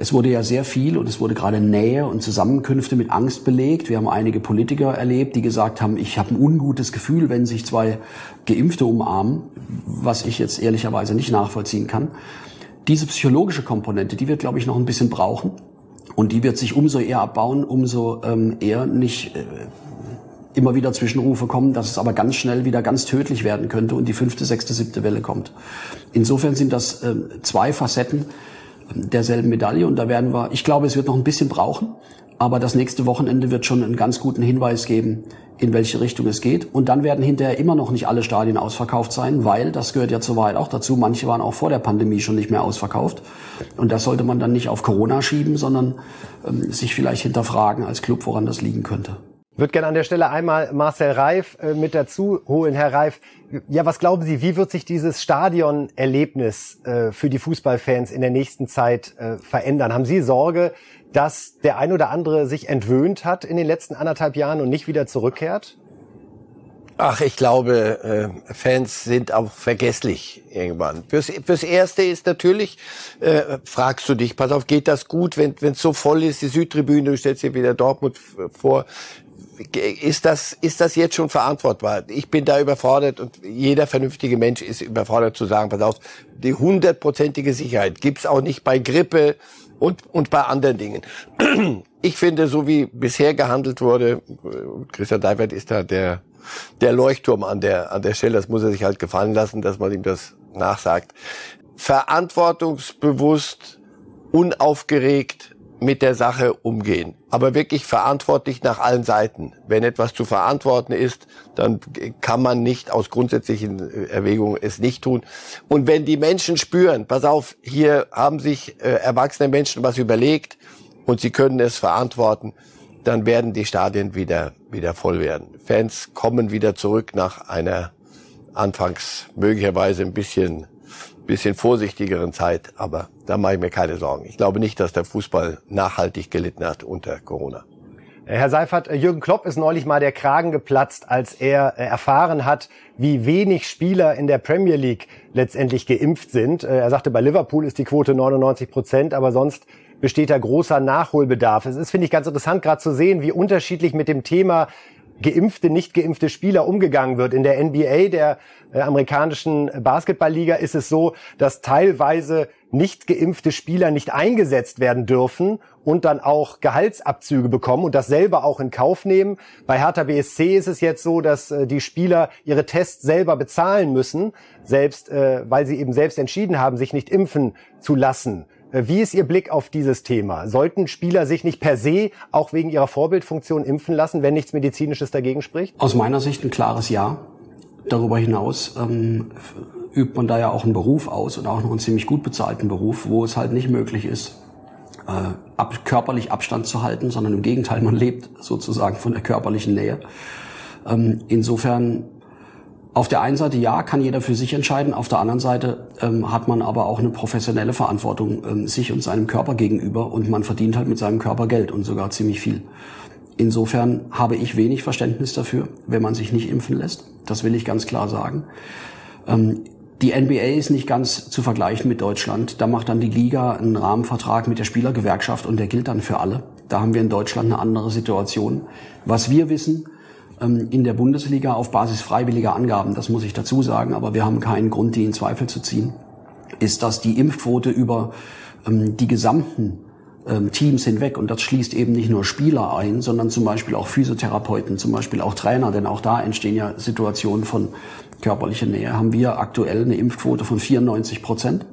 Es wurde ja sehr viel und es wurde gerade Nähe und Zusammenkünfte mit Angst belegt. Wir haben einige Politiker erlebt, die gesagt haben, ich habe ein ungutes Gefühl, wenn sich zwei Geimpfte umarmen, was ich jetzt ehrlicherweise nicht nachvollziehen kann. Diese psychologische Komponente, die wird, glaube ich, noch ein bisschen brauchen. Und die wird sich umso eher abbauen, umso ähm, eher nicht äh, immer wieder Zwischenrufe kommen, dass es aber ganz schnell wieder ganz tödlich werden könnte und die fünfte, sechste, siebte Welle kommt. Insofern sind das äh, zwei Facetten, derselben Medaille. Und da werden wir, ich glaube, es wird noch ein bisschen brauchen, aber das nächste Wochenende wird schon einen ganz guten Hinweis geben, in welche Richtung es geht. Und dann werden hinterher immer noch nicht alle Stadien ausverkauft sein, weil, das gehört ja zur Wahrheit auch dazu, manche waren auch vor der Pandemie schon nicht mehr ausverkauft. Und das sollte man dann nicht auf Corona schieben, sondern ähm, sich vielleicht hinterfragen als Club, woran das liegen könnte. Würde gerne an der Stelle einmal Marcel Reif äh, mit dazu holen. Herr Reif, ja, was glauben Sie, wie wird sich dieses Stadionerlebnis äh, für die Fußballfans in der nächsten Zeit äh, verändern? Haben Sie Sorge, dass der ein oder andere sich entwöhnt hat in den letzten anderthalb Jahren und nicht wieder zurückkehrt? Ach, ich glaube, äh, Fans sind auch vergesslich irgendwann. Fürs, fürs Erste ist natürlich, äh, fragst du dich, pass auf, geht das gut, wenn es so voll ist, die Südtribüne, du stellst dir wieder Dortmund vor, ist das, ist das jetzt schon verantwortbar? Ich bin da überfordert und jeder vernünftige Mensch ist überfordert zu sagen, pass auf, die hundertprozentige Sicherheit gibt's auch nicht bei Grippe und, und bei anderen Dingen. Ich finde, so wie bisher gehandelt wurde, Christian Deibert ist da der, der Leuchtturm an der, an der Stelle, das muss er sich halt gefallen lassen, dass man ihm das nachsagt. Verantwortungsbewusst, unaufgeregt, mit der Sache umgehen. Aber wirklich verantwortlich nach allen Seiten. Wenn etwas zu verantworten ist, dann kann man nicht aus grundsätzlichen Erwägungen es nicht tun. Und wenn die Menschen spüren, pass auf, hier haben sich äh, erwachsene Menschen was überlegt und sie können es verantworten, dann werden die Stadien wieder, wieder voll werden. Fans kommen wieder zurück nach einer anfangs möglicherweise ein bisschen bisschen vorsichtigeren Zeit, aber da mache ich mir keine Sorgen. Ich glaube nicht, dass der Fußball nachhaltig gelitten hat unter Corona. Herr Seifert, Jürgen Klopp ist neulich mal der Kragen geplatzt, als er äh, erfahren hat, wie wenig Spieler in der Premier League letztendlich geimpft sind. Äh, er sagte, bei Liverpool ist die Quote 99 Prozent, aber sonst besteht da großer Nachholbedarf. Es ist, finde ich, ganz interessant gerade zu sehen, wie unterschiedlich mit dem Thema geimpfte, nicht geimpfte Spieler umgegangen wird. In der NBA, der äh, amerikanischen Basketballliga, ist es so, dass teilweise nicht geimpfte Spieler nicht eingesetzt werden dürfen und dann auch Gehaltsabzüge bekommen und das selber auch in Kauf nehmen. Bei Hertha BSC ist es jetzt so, dass äh, die Spieler ihre Tests selber bezahlen müssen, selbst äh, weil sie eben selbst entschieden haben, sich nicht impfen zu lassen. Äh, wie ist Ihr Blick auf dieses Thema? Sollten Spieler sich nicht per se auch wegen ihrer Vorbildfunktion impfen lassen, wenn nichts Medizinisches dagegen spricht? Aus meiner Sicht ein klares Ja. Darüber hinaus ähm, übt man da ja auch einen Beruf aus und auch noch einen ziemlich gut bezahlten Beruf, wo es halt nicht möglich ist, äh, ab, körperlich Abstand zu halten, sondern im Gegenteil, man lebt sozusagen von der körperlichen Nähe. Ähm, insofern auf der einen Seite ja, kann jeder für sich entscheiden. Auf der anderen Seite ähm, hat man aber auch eine professionelle Verantwortung ähm, sich und seinem Körper gegenüber und man verdient halt mit seinem Körper Geld und sogar ziemlich viel. Insofern habe ich wenig Verständnis dafür, wenn man sich nicht impfen lässt. Das will ich ganz klar sagen. Ähm, die NBA ist nicht ganz zu vergleichen mit Deutschland. Da macht dann die Liga einen Rahmenvertrag mit der Spielergewerkschaft und der gilt dann für alle. Da haben wir in Deutschland eine andere Situation. Was wir wissen, in der Bundesliga auf Basis freiwilliger Angaben, das muss ich dazu sagen, aber wir haben keinen Grund, die in Zweifel zu ziehen, ist, dass die Impfquote über ähm, die gesamten ähm, Teams hinweg, und das schließt eben nicht nur Spieler ein, sondern zum Beispiel auch Physiotherapeuten, zum Beispiel auch Trainer, denn auch da entstehen ja Situationen von körperlicher Nähe, haben wir aktuell eine Impfquote von 94 Prozent.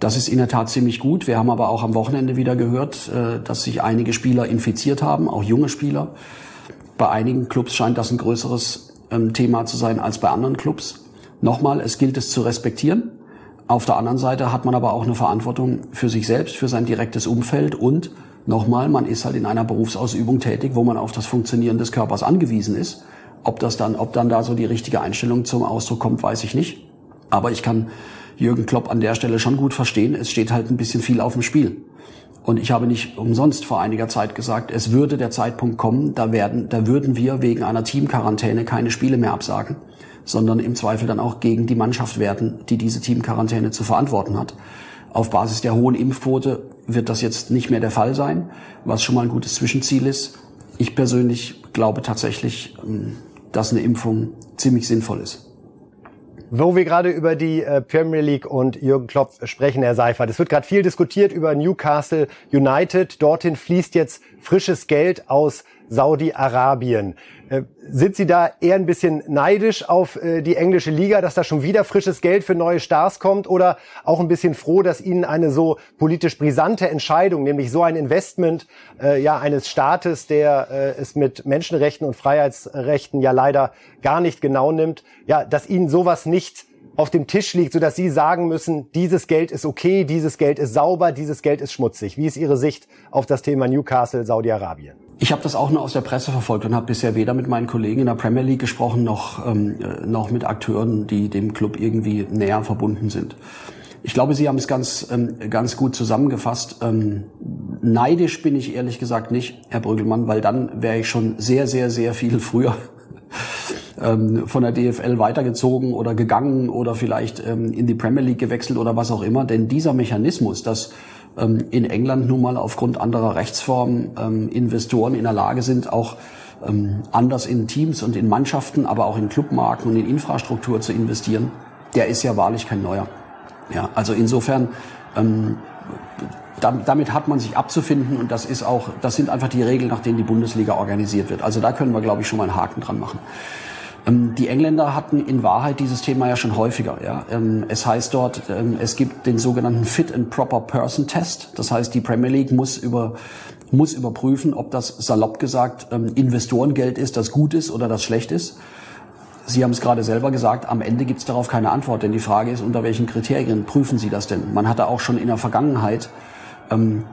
Das ist in der Tat ziemlich gut. Wir haben aber auch am Wochenende wieder gehört, äh, dass sich einige Spieler infiziert haben, auch junge Spieler. Bei einigen Clubs scheint das ein größeres ähm, Thema zu sein als bei anderen Clubs. Nochmal, es gilt es zu respektieren. Auf der anderen Seite hat man aber auch eine Verantwortung für sich selbst, für sein direktes Umfeld und nochmal, man ist halt in einer Berufsausübung tätig, wo man auf das Funktionieren des Körpers angewiesen ist. Ob das dann, ob dann da so die richtige Einstellung zum Ausdruck kommt, weiß ich nicht. Aber ich kann Jürgen Klopp an der Stelle schon gut verstehen. Es steht halt ein bisschen viel auf dem Spiel. Und ich habe nicht umsonst vor einiger Zeit gesagt, es würde der Zeitpunkt kommen, da werden, da würden wir wegen einer Teamquarantäne keine Spiele mehr absagen, sondern im Zweifel dann auch gegen die Mannschaft werden, die diese Teamquarantäne zu verantworten hat. Auf Basis der hohen Impfquote wird das jetzt nicht mehr der Fall sein, was schon mal ein gutes Zwischenziel ist. Ich persönlich glaube tatsächlich, ähm, dass eine Impfung ziemlich sinnvoll ist. Wo wir gerade über die äh, Premier League und Jürgen Klopp sprechen, Herr Seifert. Es wird gerade viel diskutiert über Newcastle United. Dorthin fließt jetzt frisches Geld aus Saudi-Arabien. Äh, sind Sie da eher ein bisschen neidisch auf äh, die englische Liga, dass da schon wieder frisches Geld für neue Stars kommt oder auch ein bisschen froh, dass Ihnen eine so politisch brisante Entscheidung, nämlich so ein Investment äh, ja eines Staates, der es mit Menschenrechten und Freiheitsrechten ja leider gar nicht genau nimmt, ja, dass Ihnen sowas nicht auf dem Tisch liegt, sodass Sie sagen müssen, dieses Geld ist okay, dieses Geld ist sauber, dieses Geld ist schmutzig. Wie ist Ihre Sicht auf das Thema Newcastle, Saudi-Arabien? Ich habe das auch nur aus der Presse verfolgt und habe bisher weder mit meinen Kollegen in der Premier League gesprochen, noch, ähm, noch mit Akteuren, die dem Club irgendwie näher verbunden sind. Ich glaube, Sie haben es ganz, ähm, ganz gut zusammengefasst. Ähm, neidisch bin ich ehrlich gesagt nicht, Herr Brüggelmann, weil dann wäre ich schon sehr, sehr, sehr viel früher ähm, von der DFL weitergezogen oder gegangen oder vielleicht ähm, in die Premier League gewechselt oder was auch immer. Denn dieser Mechanismus, dass ähm, in England nun mal aufgrund anderer Rechtsformen ähm, Investoren in der Lage sind, auch ähm, anders in Teams und in Mannschaften, aber auch in Clubmarken und in Infrastruktur zu investieren, der ist ja wahrlich kein neuer. Ja, also insofern ähm, damit hat man sich abzufinden und das ist auch, das sind einfach die Regeln, nach denen die Bundesliga organisiert wird. Also da können wir, glaube ich, schon mal einen Haken dran machen. Ähm, die Engländer hatten in Wahrheit dieses Thema ja schon häufiger. Ja? Ähm, es heißt dort, ähm, es gibt den sogenannten Fit and Proper Person Test. Das heißt, die Premier League muss über muss überprüfen, ob das salopp gesagt Investorengeld ist, das gut ist oder das schlecht ist. Sie haben es gerade selber gesagt, am Ende gibt es darauf keine Antwort, denn die Frage ist, unter welchen Kriterien prüfen Sie das denn? Man hatte auch schon in der Vergangenheit ähm,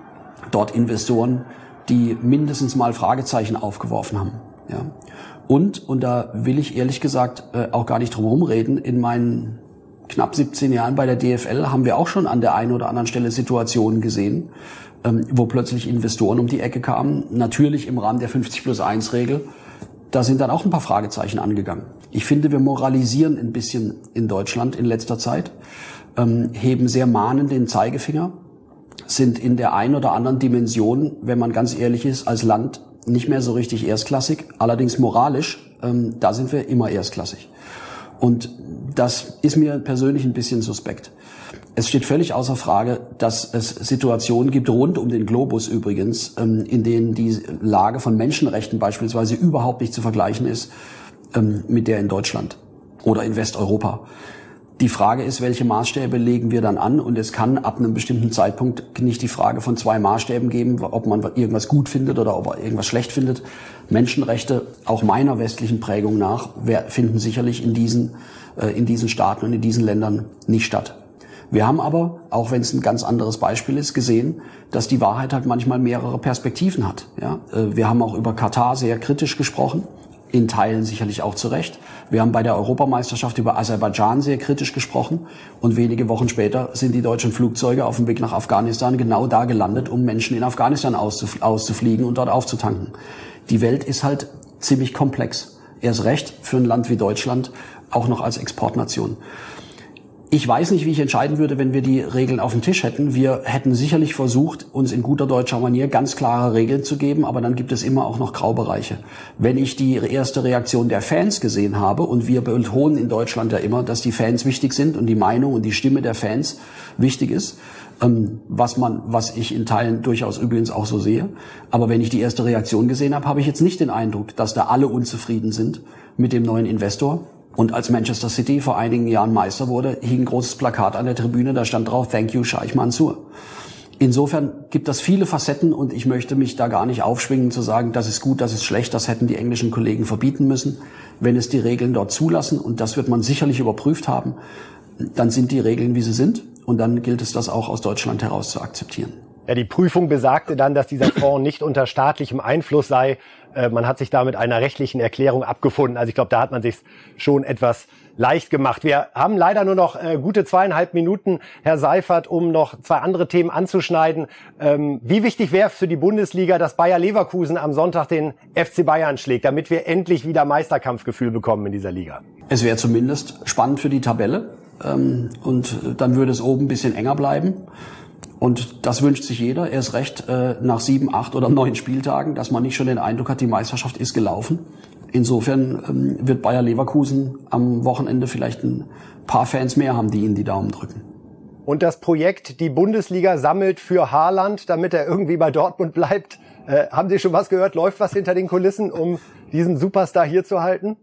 dort Investoren, die mindestens mal Fragezeichen aufgeworfen haben. Ja. Und, und da will ich ehrlich gesagt äh, auch gar nicht drum herum reden, in meinen knapp 17 Jahren bei der DFL haben wir auch schon an der einen oder anderen Stelle Situationen gesehen, ähm, wo plötzlich Investoren um die Ecke kamen, natürlich im Rahmen der 50 plus 1 Regel. Da sind dann auch ein paar Fragezeichen angegangen. Ich finde, wir moralisieren ein bisschen in Deutschland in letzter Zeit, ähm, heben sehr mahnend den Zeigefinger, sind in der einen oder anderen Dimension, wenn man ganz ehrlich ist, als Land nicht mehr so richtig erstklassig, allerdings moralisch, ähm, da sind wir immer erstklassig. Und das ist mir persönlich ein bisschen suspekt. Es steht völlig außer Frage, dass es Situationen gibt, rund um den Globus übrigens, ähm, in denen die Lage von Menschenrechten beispielsweise überhaupt nicht zu vergleichen ist ähm, mit der in Deutschland oder in Westeuropa. Die Frage ist, welche Maßstäbe legen wir dann an? Und es kann ab einem bestimmten Zeitpunkt nicht die Frage von zwei Maßstäben geben, ob man irgendwas gut findet oder ob man irgendwas schlecht findet. Menschenrechte, auch meiner westlichen Prägung nach, finden sicherlich in diesen, äh, in diesen Staaten und in diesen Ländern nicht statt. Wir haben aber, auch wenn es ein ganz anderes Beispiel ist, gesehen, dass die Wahrheit halt manchmal mehrere Perspektiven hat. Ja? Äh, wir haben auch über Katar sehr kritisch gesprochen in Teilen sicherlich auch zu Recht. Wir haben bei der Europameisterschaft über Aserbaidschan sehr kritisch gesprochen und wenige Wochen später sind die deutschen Flugzeuge auf dem Weg nach Afghanistan genau da gelandet, um Menschen in Afghanistan auszuf auszufliegen und dort aufzutanken. Die Welt ist halt ziemlich komplex. Erst recht für ein Land wie Deutschland, auch noch als Exportnation. Ich weiß nicht, wie ich entscheiden würde, wenn wir die Regeln auf dem Tisch hätten. Wir hätten sicherlich versucht, uns in guter deutscher Manier ganz klare Regeln zu geben, aber dann gibt es immer auch noch Graubereiche. Wenn ich die erste Reaktion der Fans gesehen habe, und wir betonen in Deutschland ja immer, dass die Fans wichtig sind und die Meinung und die Stimme der Fans wichtig ist, ähm, was man, was ich in Teilen durchaus übrigens auch so sehe. Aber wenn ich die erste Reaktion gesehen habe, habe ich jetzt nicht den Eindruck, dass da alle unzufrieden sind mit dem neuen Investor. Und als Manchester City vor einigen Jahren Meister wurde, hing ein großes Plakat an der Tribüne, da stand drauf, Thank you, Scheich Mansour. Insofern gibt es viele Facetten und ich möchte mich da gar nicht aufschwingen zu sagen, das ist gut, das ist schlecht, das hätten die englischen Kollegen verbieten müssen. Wenn es die Regeln dort zulassen, und das wird man sicherlich überprüft haben, dann sind die Regeln, wie sie sind, und dann gilt es, das auch aus Deutschland heraus zu akzeptieren. Ja, die Prüfung besagte dann, dass dieser Fonds nicht unter staatlichem Einfluss sei. Äh, man hat sich da mit einer rechtlichen Erklärung abgefunden. Also ich glaube, da hat man sich schon etwas leicht gemacht. Wir haben leider nur noch äh, gute zweieinhalb Minuten, Herr Seifert, um noch zwei andere Themen anzuschneiden. Ähm, wie wichtig wäre für die Bundesliga, dass Bayer Leverkusen am Sonntag den FC Bayern schlägt, damit wir endlich wieder Meisterkampfgefühl bekommen in dieser Liga? Es wäre zumindest spannend für die Tabelle. Ähm, und dann würde es oben ein bisschen enger bleiben. Und das wünscht sich jeder, erst recht äh, nach sieben, acht oder neun Spieltagen, dass man nicht schon den Eindruck hat, die Meisterschaft ist gelaufen. Insofern ähm, wird Bayer Leverkusen am Wochenende vielleicht ein paar Fans mehr haben, die ihnen die Daumen drücken. Und das Projekt, die Bundesliga sammelt für Haaland, damit er irgendwie bei Dortmund bleibt, Äh, haben Sie schon was gehört? Läuft was hinter den Kulissen, um diesen Superstar hier zu halten?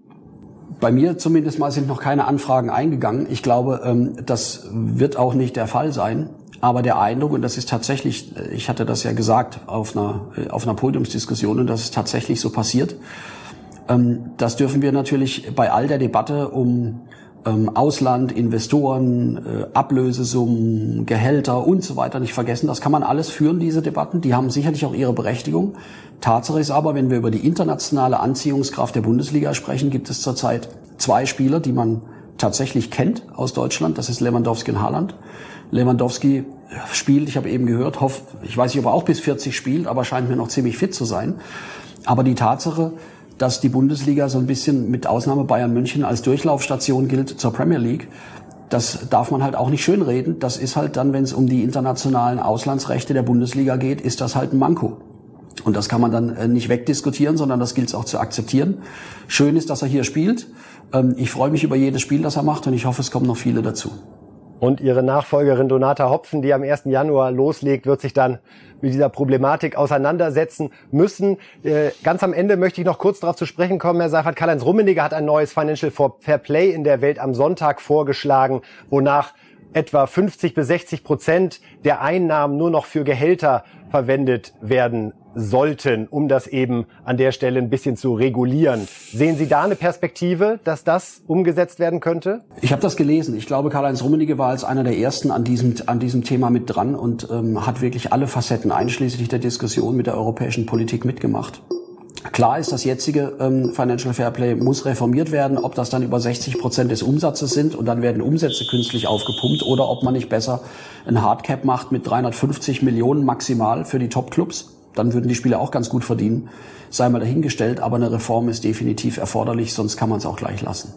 Bei mir zumindest mal sind noch keine Anfragen eingegangen. Ich glaube, ähm, das wird auch nicht der Fall sein. Aber der Eindruck, und das ist tatsächlich, ich hatte das ja gesagt auf einer, auf einer Podiumsdiskussion, und das ist tatsächlich so passiert, ähm, das dürfen wir natürlich bei all der Debatte um ähm, Ausland, Investoren, äh, Ablösesummen, Gehälter und so weiter nicht vergessen. Das kann man alles führen, diese Debatten. Die haben sicherlich auch ihre Berechtigung. Tatsache ist aber, wenn wir über die internationale Anziehungskraft der Bundesliga sprechen, gibt es zurzeit zwei Spieler, die man tatsächlich kennt aus Deutschland. Das ist Lewandowski und Haaland. Lewandowski spielt, ich habe eben gehört, hoff, ich weiß nicht, ob er auch bis 40 spielt, aber scheint mir noch ziemlich fit zu sein. Aber die Tatsache, dass die Bundesliga so ein bisschen mit Ausnahme Bayern München als Durchlaufstation gilt zur Premier League. Das darf man halt auch nicht schönreden. Das ist halt dann, wenn es um die internationalen Auslandsrechte der Bundesliga geht, ist das halt ein Manko. Und das kann man dann äh, nicht wegdiskutieren, sondern das gilt es auch zu akzeptieren. Schön ist, dass er hier spielt. Ähm, ich freue mich über jedes Spiel, das er macht und ich hoffe, es kommen noch viele dazu. Und ihre Nachfolgerin Donata Hopfen, die am 1. Januar loslegt, wird sich dann mit dieser Problematik auseinandersetzen müssen. Äh, ganz am Ende möchte ich noch kurz darauf zu sprechen kommen. Herr Seifert, Karl-Heinz Rummenigge hat ein neues Financial Fair Play in der Welt am Sonntag vorgeschlagen, wonach etwa 50 bis 60 Prozent der Einnahmen nur noch für Gehälter verwendet werden sollten, um das eben an der Stelle ein bisschen zu regulieren. Sehen Sie da eine Perspektive, dass das umgesetzt werden könnte? Ich habe das gelesen. Ich glaube, Karl-Heinz Rummenigge war als einer der ersten an diesem, an diesem Thema mit dran und ähm, hat wirklich alle Facetten einschließlich der Diskussion mit der europäischen Politik mitgemacht. Klar ist, das jetzige ähm, Financial Fairplay muss reformiert werden. Ob das dann über 60 Prozent des Umsatzes sind und dann werden Umsätze künstlich aufgepumpt oder ob man nicht besser ein Hardcap macht mit 350 Millionen maximal für die Top-Clubs dann würden die Spieler auch ganz gut verdienen. Sei mal dahingestellt, aber eine Reform ist definitiv erforderlich, sonst kann man es auch gleich lassen.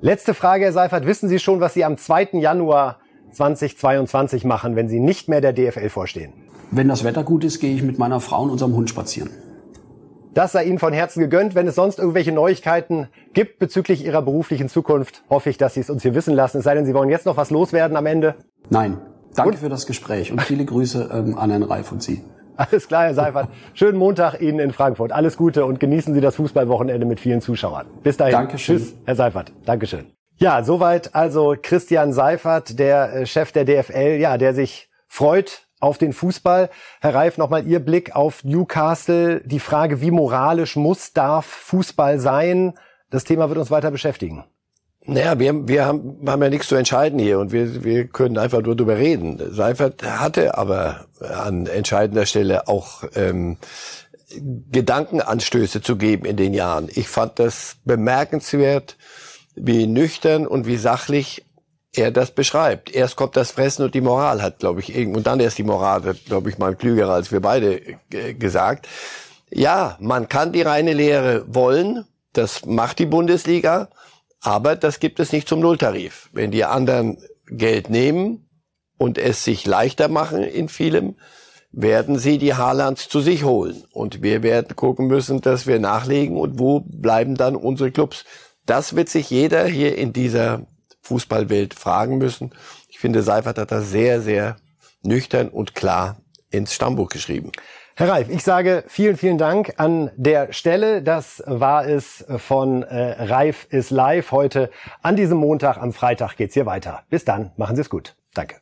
Letzte Frage, Herr Seifert. Wissen Sie schon, was Sie am 2. Januar 2022 machen, wenn Sie nicht mehr der DFL vorstehen? Wenn das Wetter gut ist, gehe ich mit meiner Frau und unserem Hund spazieren. Das sei Ihnen von Herzen gegönnt. Wenn es sonst irgendwelche Neuigkeiten gibt bezüglich Ihrer beruflichen Zukunft, hoffe ich, dass Sie es uns hier wissen lassen. Es sei denn, Sie wollen jetzt noch was loswerden am Ende. Nein. Danke und? für das Gespräch und viele Grüße ähm, an Herrn Reif und Sie. Alles klar, Herr Seifert. Schönen Montag Ihnen in Frankfurt. Alles Gute und genießen Sie das Fußballwochenende mit vielen Zuschauern. Bis dahin. Dankeschön. Tschüss, Herr Seifert. Dankeschön. Ja, soweit also Christian Seifert, der äh, Chef der DFL, ja, der sich freut auf den Fußball. Herr Reif, nochmal Ihr Blick auf Newcastle. Die Frage, wie moralisch muss, darf Fußball sein? Das Thema wird uns weiter beschäftigen. Naja, wir, wir haben, haben ja nichts zu entscheiden hier und wir, wir können einfach nur drüber reden. Seifert hatte aber an entscheidender Stelle auch ähm, Gedankenanstöße zu geben in den Jahren. Ich fand das bemerkenswert, wie nüchtern und wie sachlich er das beschreibt. Erst kommt das Fressen und die Moral, hat, glaube ich, und dann erst die Moral, hat, glaube ich, mal klügerer als wir beide gesagt. Ja, man kann die reine Lehre wollen, das macht die Bundesliga, aber das gibt es nicht zum Nulltarif. Wenn die anderen Geld nehmen und es sich leichter machen in vielem, werden sie die Haarlands zu sich holen. Und wir werden gucken müssen, dass wir nachlegen und wo bleiben dann unsere Clubs. Das wird sich jeder hier in dieser Fußballwelt fragen müssen. Ich finde, Seifert hat das sehr, sehr nüchtern und klar ins Stammbuch geschrieben. Herr Reif, ich sage vielen, vielen Dank an der Stelle. Das war es von äh, Reif ist live heute. An diesem Montag, am Freitag geht's hier weiter. Bis dann, machen Sie es gut. Danke.